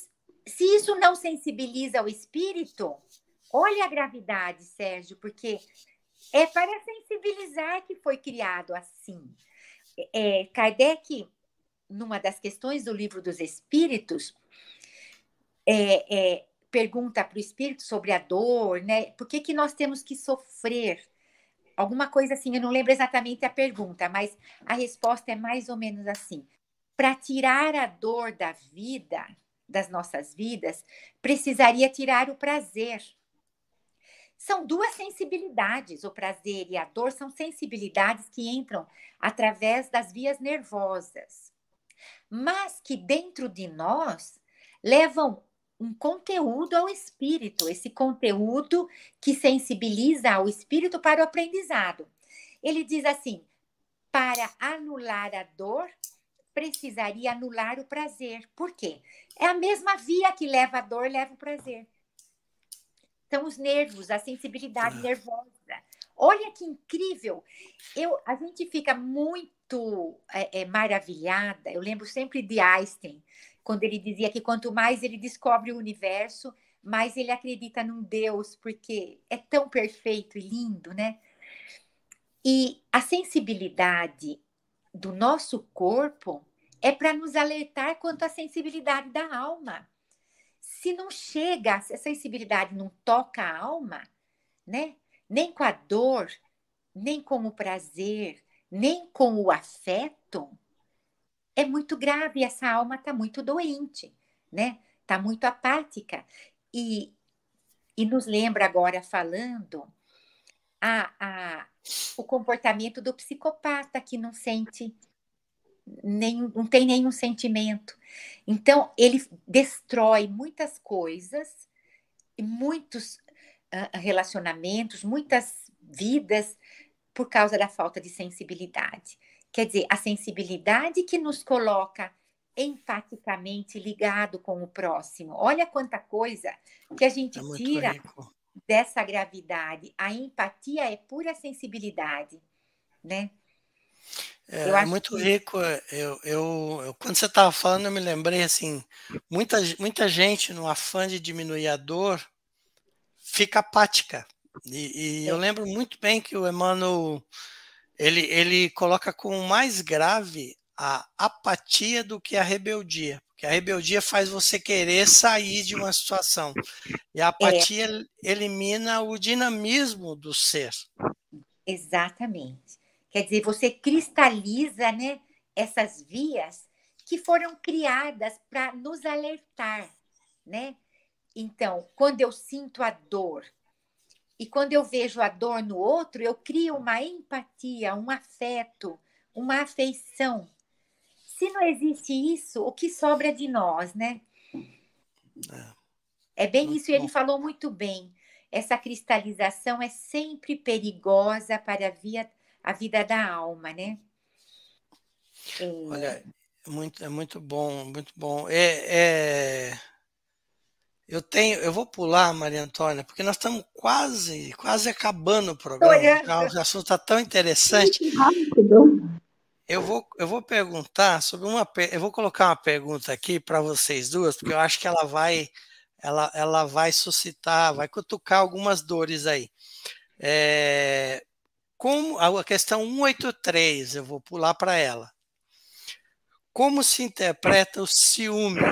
se isso não sensibiliza o espírito, olha a gravidade, Sérgio, porque é para sensibilizar que foi criado assim. É, Kardec, numa das questões do livro dos Espíritos, é, é, pergunta para o espírito sobre a dor, né? Por que, que nós temos que sofrer? Alguma coisa assim, eu não lembro exatamente a pergunta, mas a resposta é mais ou menos assim: para tirar a dor da vida, das nossas vidas, precisaria tirar o prazer. São duas sensibilidades, o prazer e a dor são sensibilidades que entram através das vias nervosas, mas que dentro de nós levam um conteúdo ao espírito, esse conteúdo que sensibiliza ao espírito para o aprendizado. Ele diz assim: para anular a dor, precisaria anular o prazer. Por quê? É a mesma via que leva a dor, leva o prazer. São os nervos, a sensibilidade ah. nervosa. Olha que incrível! Eu, a gente fica muito é, é, maravilhada. Eu lembro sempre de Einstein, quando ele dizia que quanto mais ele descobre o universo, mais ele acredita num Deus, porque é tão perfeito e lindo, né? E a sensibilidade do nosso corpo é para nos alertar quanto à sensibilidade da alma. Se não chega, se a sensibilidade não toca a alma, né? Nem com a dor, nem com o prazer, nem com o afeto, é muito grave, essa alma está muito doente, né? Está muito apática. E, e nos lembra agora falando a, a, o comportamento do psicopata que não sente nem, não tem nenhum sentimento. Então, ele destrói muitas coisas, muitos uh, relacionamentos, muitas vidas por causa da falta de sensibilidade. Quer dizer, a sensibilidade que nos coloca empaticamente ligado com o próximo. Olha quanta coisa que a gente é tira rico. Dessa gravidade. A empatia é pura sensibilidade, né? É, é muito que... rico. Eu, eu, eu, quando você estava falando, eu me lembrei assim, muita, muita gente no afã de diminuir a dor fica apática. E, e eu é. lembro muito bem que o Emmanuel ele, ele coloca como mais grave a apatia do que a rebeldia. Porque a rebeldia faz você querer sair de uma situação. E a é. apatia é. elimina o dinamismo do ser. Exatamente. Quer dizer, você cristaliza né, essas vias que foram criadas para nos alertar. Né? Então, quando eu sinto a dor, e quando eu vejo a dor no outro, eu crio uma empatia, um afeto, uma afeição. Se não existe isso, o que sobra de nós, né? É, é bem isso, e ele falou muito bem. Essa cristalização é sempre perigosa para a, via, a vida da alma, né? É... Olha, é muito, é muito bom, muito bom. É, é, eu tenho, eu vou pular, Maria Antônia, porque nós estamos quase, quase acabando o programa. O assunto está tão interessante. Eu vou, eu vou perguntar sobre uma, eu vou colocar uma pergunta aqui para vocês duas, porque eu acho que ela vai, ela, ela vai suscitar, vai cutucar algumas dores aí. É, como a questão 183, eu vou pular para ela. Como se interpreta o ciúme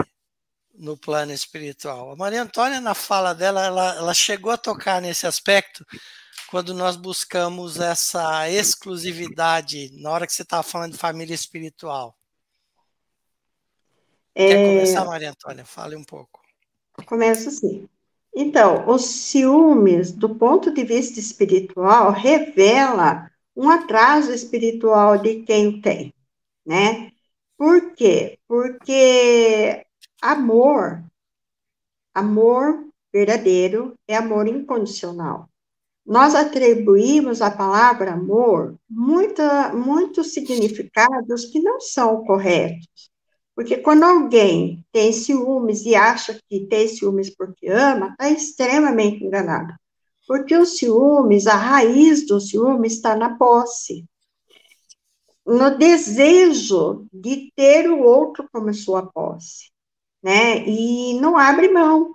no plano espiritual. A Maria Antônia, na fala dela, ela, ela chegou a tocar nesse aspecto quando nós buscamos essa exclusividade, na hora que você estava falando de família espiritual. É... Quer começar, Maria Antônia? Fale um pouco. Começo sim. Então, os ciúmes, do ponto de vista espiritual, revela um atraso espiritual de quem tem, né? Por quê? Porque Amor, amor verdadeiro é amor incondicional. Nós atribuímos à palavra amor muita, muitos significados que não são corretos. Porque quando alguém tem ciúmes e acha que tem ciúmes porque ama, está extremamente enganado. Porque o ciúmes, a raiz do ciúme está na posse. No desejo de ter o outro como sua posse, né? E não abre mão.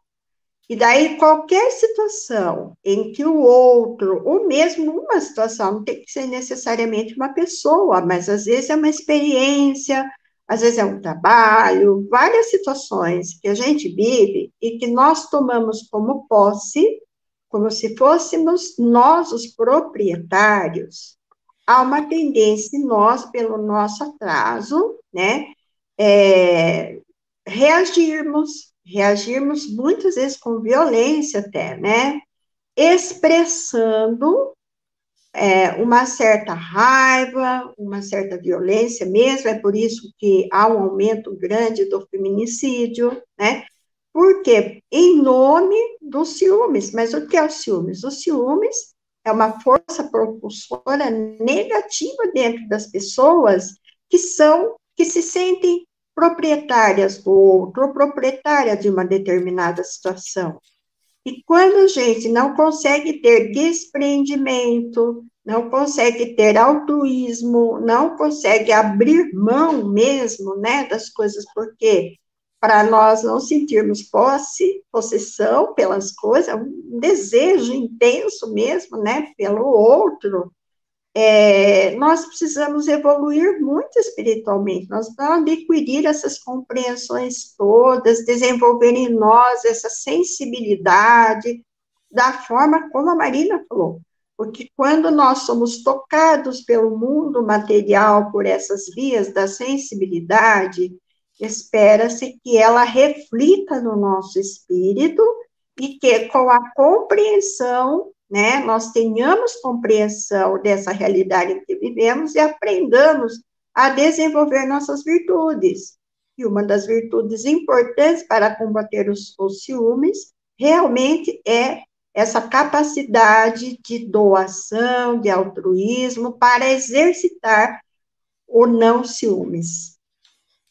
E daí, qualquer situação em que o outro, ou mesmo uma situação, não tem que ser necessariamente uma pessoa, mas às vezes é uma experiência, às vezes é um trabalho, várias situações que a gente vive e que nós tomamos como posse, como se fôssemos nós os proprietários, há uma tendência em nós, pelo nosso atraso, né, é, reagirmos, reagirmos muitas vezes com violência até, né, expressando é, uma certa raiva, uma certa violência mesmo, é por isso que há um aumento grande do feminicídio, né? Porque em nome dos ciúmes, mas o que é o ciúmes? O ciúmes é uma força propulsora negativa dentro das pessoas que são, que se sentem proprietárias do outro, ou proprietária de uma determinada situação. E quando a gente não consegue ter desprendimento, não consegue ter altruísmo, não consegue abrir mão mesmo, né, das coisas, porque para nós não sentirmos posse, possessão pelas coisas, um desejo intenso mesmo, né, pelo outro, é, nós precisamos evoluir muito espiritualmente, nós precisamos adquirir essas compreensões todas, desenvolver em nós essa sensibilidade, da forma como a Marina falou, porque quando nós somos tocados pelo mundo material, por essas vias da sensibilidade, espera-se que ela reflita no nosso espírito e que com a compreensão né, nós tenhamos compreensão dessa realidade em que vivemos e aprendamos a desenvolver nossas virtudes. E uma das virtudes importantes para combater os, os ciúmes realmente é essa capacidade de doação, de altruísmo, para exercitar o não ciúmes.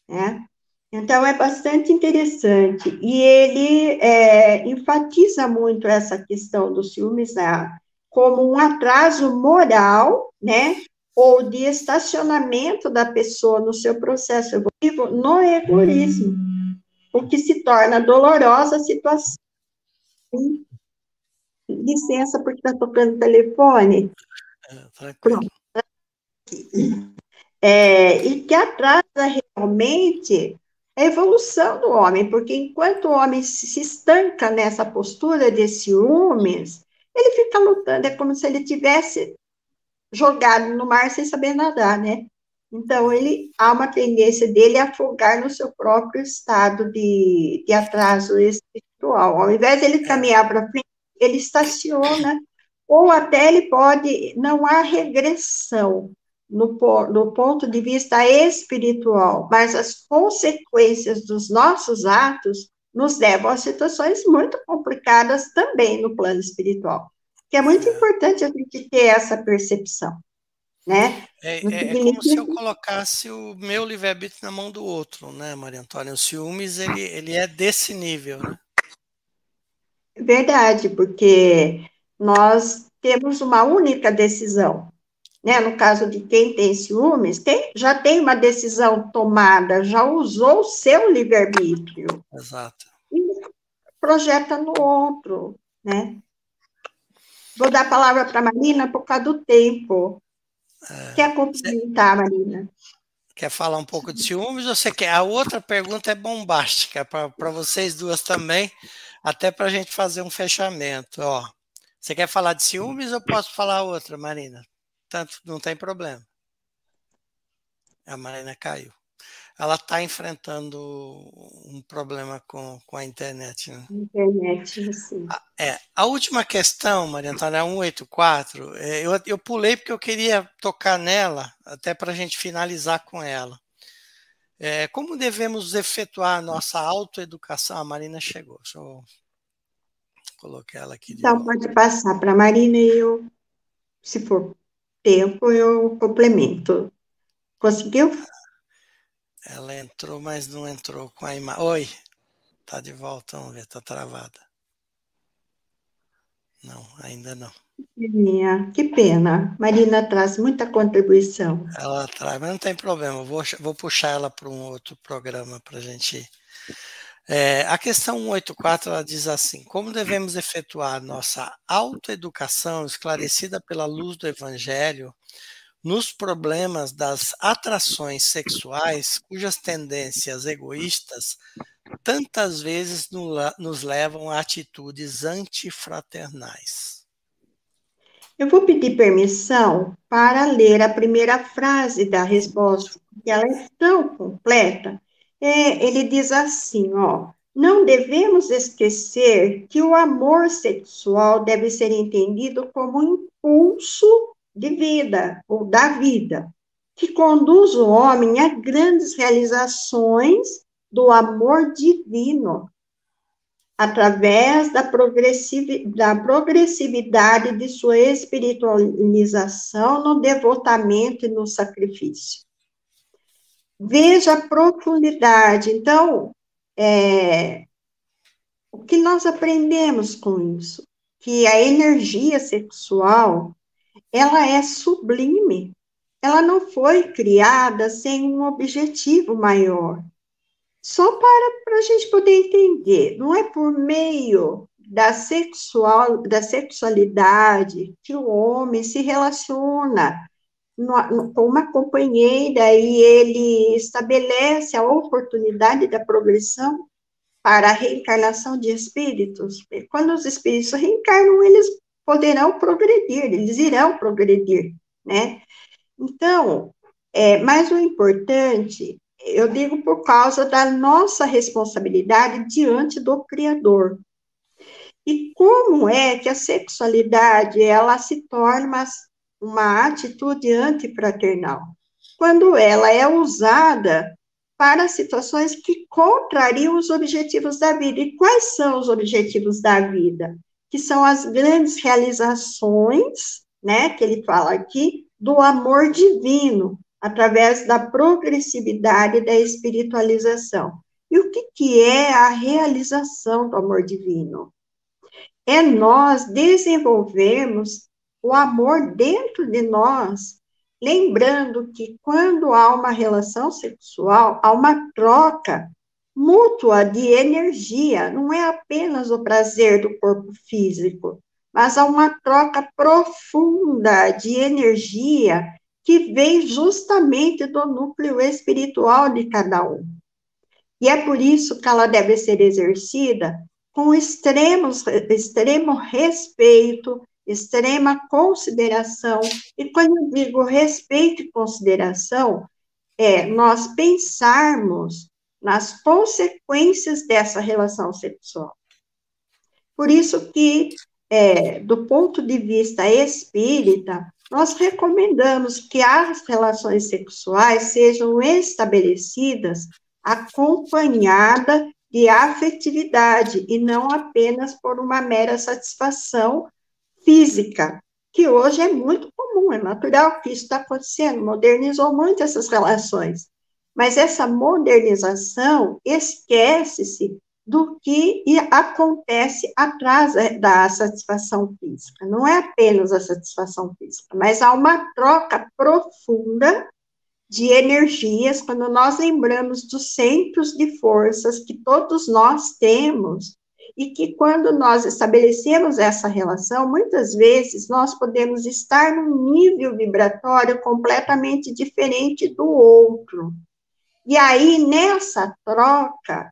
Né? Então, é bastante interessante. E ele é, enfatiza muito essa questão dos ciúmes né, como um atraso moral, né? Ou de estacionamento da pessoa no seu processo evolutivo no egoísmo, o que se torna dolorosa a situação. Licença, porque está tocando o telefone. É, Pronto. É, e que atrasa realmente a evolução do homem, porque enquanto o homem se estanca nessa postura de ciúmes, ele fica lutando, é como se ele tivesse jogado no mar sem saber nadar, né? Então, ele há uma tendência dele a afogar no seu próprio estado de, de atraso espiritual. Ao invés de ele caminhar para frente, ele estaciona, ou até ele pode, não há regressão, no, no ponto de vista espiritual, mas as consequências dos nossos atos nos levam a situações muito complicadas também no plano espiritual. Que é muito importante a gente ter essa percepção. Né? É, é, é como se eu colocasse o meu livre-arbítrio na mão do outro, né, Maria Antônia? O ciúmes, ele, ele é desse nível, né? Verdade, porque nós temos uma única decisão, né, no caso de quem tem ciúmes, tem, já tem uma decisão tomada, já usou o seu livre-arbítrio. Exato. E projeta no outro, né? Vou dar a palavra para a Marina por causa do tempo. É, quer complementar, Marina? Quer falar um pouco de ciúmes ou você quer? A outra pergunta é bombástica para vocês duas também, até para a gente fazer um fechamento. Ó, você quer falar de ciúmes ou posso falar outra, Marina? Tanto não tem problema. A Marina caiu. Ela está enfrentando um problema com, com a internet. Né? Internet, sim. A, é, a última questão, Maria Antônia, 184, é, eu, eu pulei porque eu queria tocar nela, até para a gente finalizar com ela. É, como devemos efetuar a nossa autoeducação? A Marina chegou. Deixa eu colocar ela aqui. Então, pode passar para a Marina e eu, se for tempo eu complemento. Conseguiu? Ela entrou, mas não entrou com a imagem. Oi, tá de volta, vamos ver, tá travada. Não, ainda não. Que pena. Marina traz muita contribuição. Ela traz, mas não tem problema. Vou, vou puxar ela para um outro programa para a gente. É, a questão 184 ela diz assim: como devemos efetuar nossa autoeducação esclarecida pela luz do Evangelho nos problemas das atrações sexuais, cujas tendências egoístas tantas vezes nos levam a atitudes antifraternais. Eu vou pedir permissão para ler a primeira frase da resposta, porque ela é tão completa. É, ele diz assim, ó, não devemos esquecer que o amor sexual deve ser entendido como um impulso de vida, ou da vida, que conduz o homem a grandes realizações do amor divino, através da, da progressividade de sua espiritualização no devotamento e no sacrifício. Veja a profundidade. Então, é, o que nós aprendemos com isso? Que a energia sexual, ela é sublime. Ela não foi criada sem um objetivo maior. Só para, a gente poder entender, não é por meio da, sexual, da sexualidade que o homem se relaciona com uma companheira e ele estabelece a oportunidade da progressão para a reencarnação de espíritos. Quando os espíritos reencarnam, eles poderão progredir, eles irão progredir, né? Então, é, mas o importante eu digo por causa da nossa responsabilidade diante do Criador. E como é que a sexualidade ela se torna uma, atitude antifraternal? Quando ela é usada para situações que contrariam os objetivos da vida. E quais são os objetivos da vida? Que são as grandes realizações, né, que ele fala aqui, do amor divino, através da progressividade da espiritualização. E o que, que é a realização do amor divino? É nós desenvolvermos o amor dentro de nós, lembrando que quando há uma relação sexual, há uma troca mútua de energia, não é apenas o prazer do corpo físico, mas há uma troca profunda de energia que vem justamente do núcleo espiritual de cada um. E é por isso que ela deve ser exercida com extremos, extremo respeito, extrema consideração. E quando eu digo respeito e consideração, é nós pensarmos nas consequências dessa relação sexual. Por isso que, é, do ponto de vista espírita, nós recomendamos que as relações sexuais sejam estabelecidas acompanhada de afetividade e não apenas por uma mera satisfação física, que hoje é muito comum, é natural que isso está acontecendo, modernizou muito essas relações. Mas essa modernização esquece-se do que acontece atrás da satisfação física. Não é apenas a satisfação física, mas há uma troca profunda de energias quando nós lembramos dos centros de forças que todos nós temos e que quando nós estabelecemos essa relação, muitas vezes nós podemos estar num nível vibratório completamente diferente do outro. E aí, nessa troca,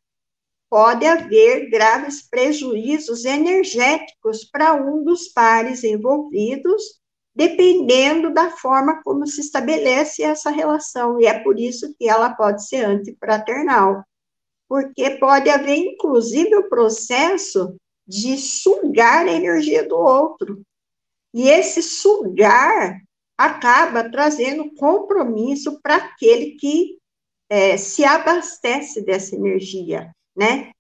pode haver graves prejuízos energéticos para um dos pares envolvidos, dependendo da forma como se estabelece essa relação, e é por isso que ela pode ser antifraternal, porque pode haver, inclusive, o processo de sugar a energia do outro. E esse sugar acaba trazendo compromisso para aquele que é, se abastece dessa energia né?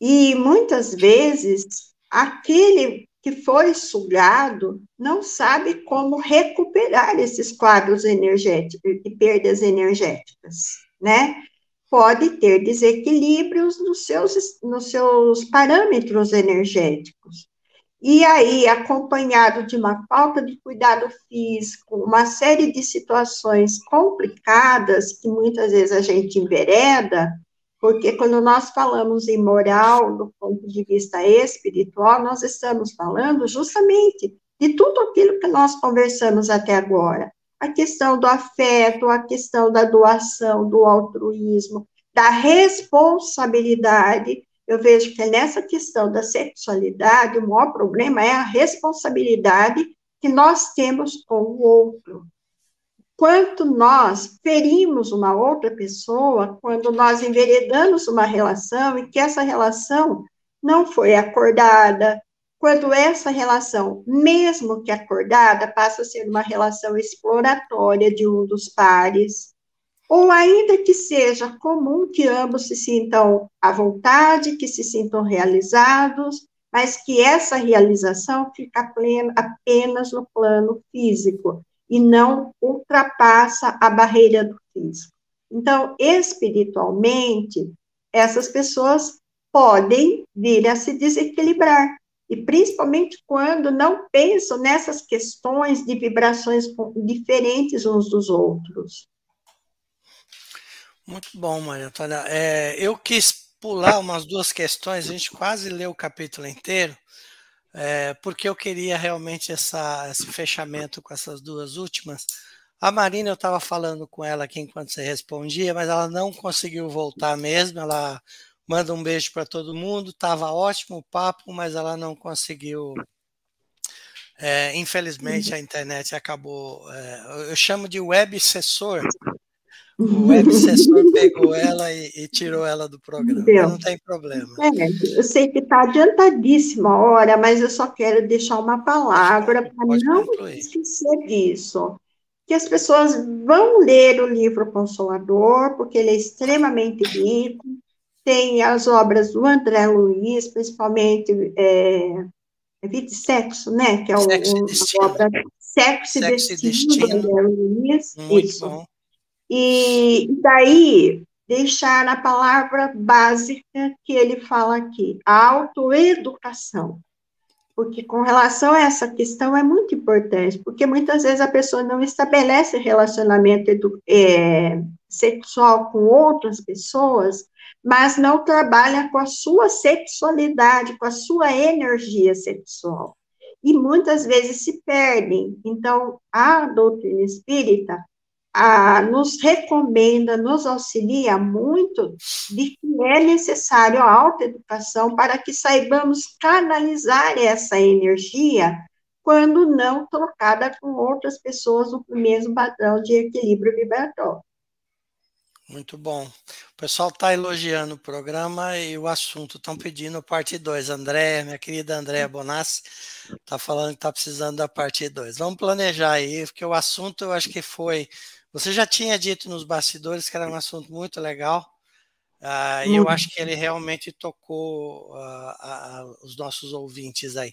E muitas vezes aquele que foi sugado não sabe como recuperar esses quadros energéticos e perdas energéticas, né? Pode ter desequilíbrios nos seus, nos seus parâmetros energéticos. E aí, acompanhado de uma falta de cuidado físico, uma série de situações complicadas que muitas vezes a gente envereda, porque quando nós falamos em moral, do ponto de vista espiritual, nós estamos falando justamente de tudo aquilo que nós conversamos até agora. A questão do afeto, a questão da doação, do altruísmo, da responsabilidade eu vejo que nessa questão da sexualidade, o maior problema é a responsabilidade que nós temos com o outro. Quanto nós ferimos uma outra pessoa quando nós enveredamos uma relação e que essa relação não foi acordada, quando essa relação, mesmo que acordada, passa a ser uma relação exploratória de um dos pares, ou ainda que seja comum que ambos se sintam à vontade, que se sintam realizados, mas que essa realização fica plena, apenas no plano físico e não ultrapassa a barreira do físico. Então, espiritualmente, essas pessoas podem vir a se desequilibrar, e principalmente quando não pensam nessas questões de vibrações diferentes uns dos outros. Muito bom, Maria Antônia. É, eu quis pular umas duas questões, a gente quase leu o capítulo inteiro, é, porque eu queria realmente essa, esse fechamento com essas duas últimas. A Marina, eu estava falando com ela aqui enquanto você respondia, mas ela não conseguiu voltar mesmo. Ela manda um beijo para todo mundo. Estava ótimo o papo, mas ela não conseguiu. É, infelizmente, a internet acabou. É, eu chamo de web sessor, o web assessor pegou ela e, e, tirou ela do programa. Não tem problema. É, eu sei que está adiantadíssima a hora, mas eu só quero deixar uma palavra para não concluir. esquecer disso. Que as pessoas vão ler o livro Consolador, porque ele é extremamente rico. Tem as obras do André Luiz, principalmente é, é Vida e Sexo, né? Que é o, Sexo a obra Sexo, Sexo e Destino, Destino. do André Luiz. Muito Isso. bom. E daí, deixar a palavra básica que ele fala aqui, a autoeducação. Porque com relação a essa questão é muito importante, porque muitas vezes a pessoa não estabelece relacionamento é, sexual com outras pessoas, mas não trabalha com a sua sexualidade, com a sua energia sexual. E muitas vezes se perdem. Então, a doutrina espírita ah, nos recomenda, nos auxilia muito de que é necessário a autoeducação para que saibamos canalizar essa energia quando não trocada com outras pessoas no mesmo padrão de equilíbrio vibratório. Muito bom. O pessoal está elogiando o programa e o assunto. Estão pedindo parte 2. André, minha querida Andréa Bonassi, está falando que está precisando da parte 2. Vamos planejar aí, porque o assunto eu acho que foi você já tinha dito nos bastidores que era um assunto muito legal, uh, e eu acho que ele realmente tocou uh, uh, os nossos ouvintes aí.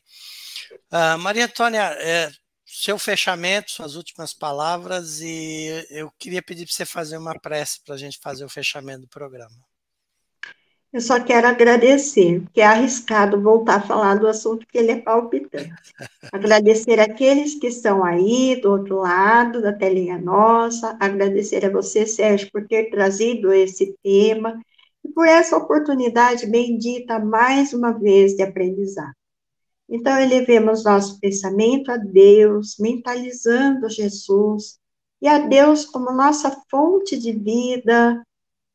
Maria Antônia, é, seu fechamento, suas últimas palavras, e eu queria pedir para você fazer uma prece para a gente fazer o fechamento do programa. Eu só quero agradecer, porque é arriscado voltar a falar do assunto que ele é palpitante. agradecer aqueles que estão aí do outro lado da telinha nossa, agradecer a você, Sérgio, por ter trazido esse tema e por essa oportunidade bendita mais uma vez de aprendizado. Então, elevemos nosso pensamento a Deus, mentalizando Jesus, e a Deus como nossa fonte de vida,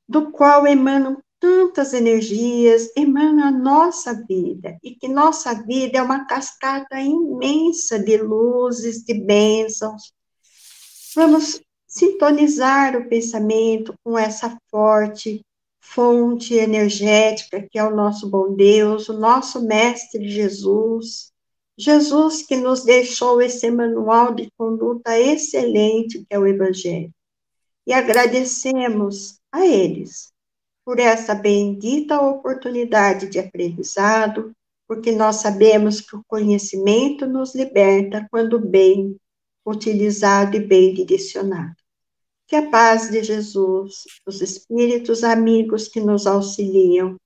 do qual emanam tantas energias emana a nossa vida e que nossa vida é uma cascata imensa de luzes, de bênçãos. Vamos sintonizar o pensamento com essa forte fonte energética que é o nosso bom Deus, o nosso Mestre Jesus. Jesus que nos deixou esse manual de conduta excelente que é o Evangelho. E agradecemos a eles por essa bendita oportunidade de aprendizado, porque nós sabemos que o conhecimento nos liberta quando bem utilizado e bem direcionado. Que a paz de Jesus, os espíritos amigos que nos auxiliam,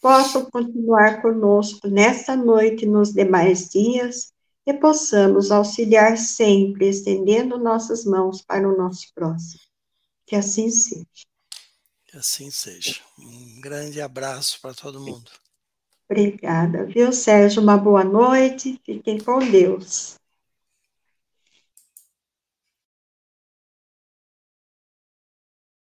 possam continuar conosco nesta noite e nos demais dias e possamos auxiliar sempre, estendendo nossas mãos para o nosso próximo. Que assim seja. Que assim seja. Um grande abraço para todo mundo. Obrigada, viu, Sérgio? Uma boa noite. Fiquem com Deus.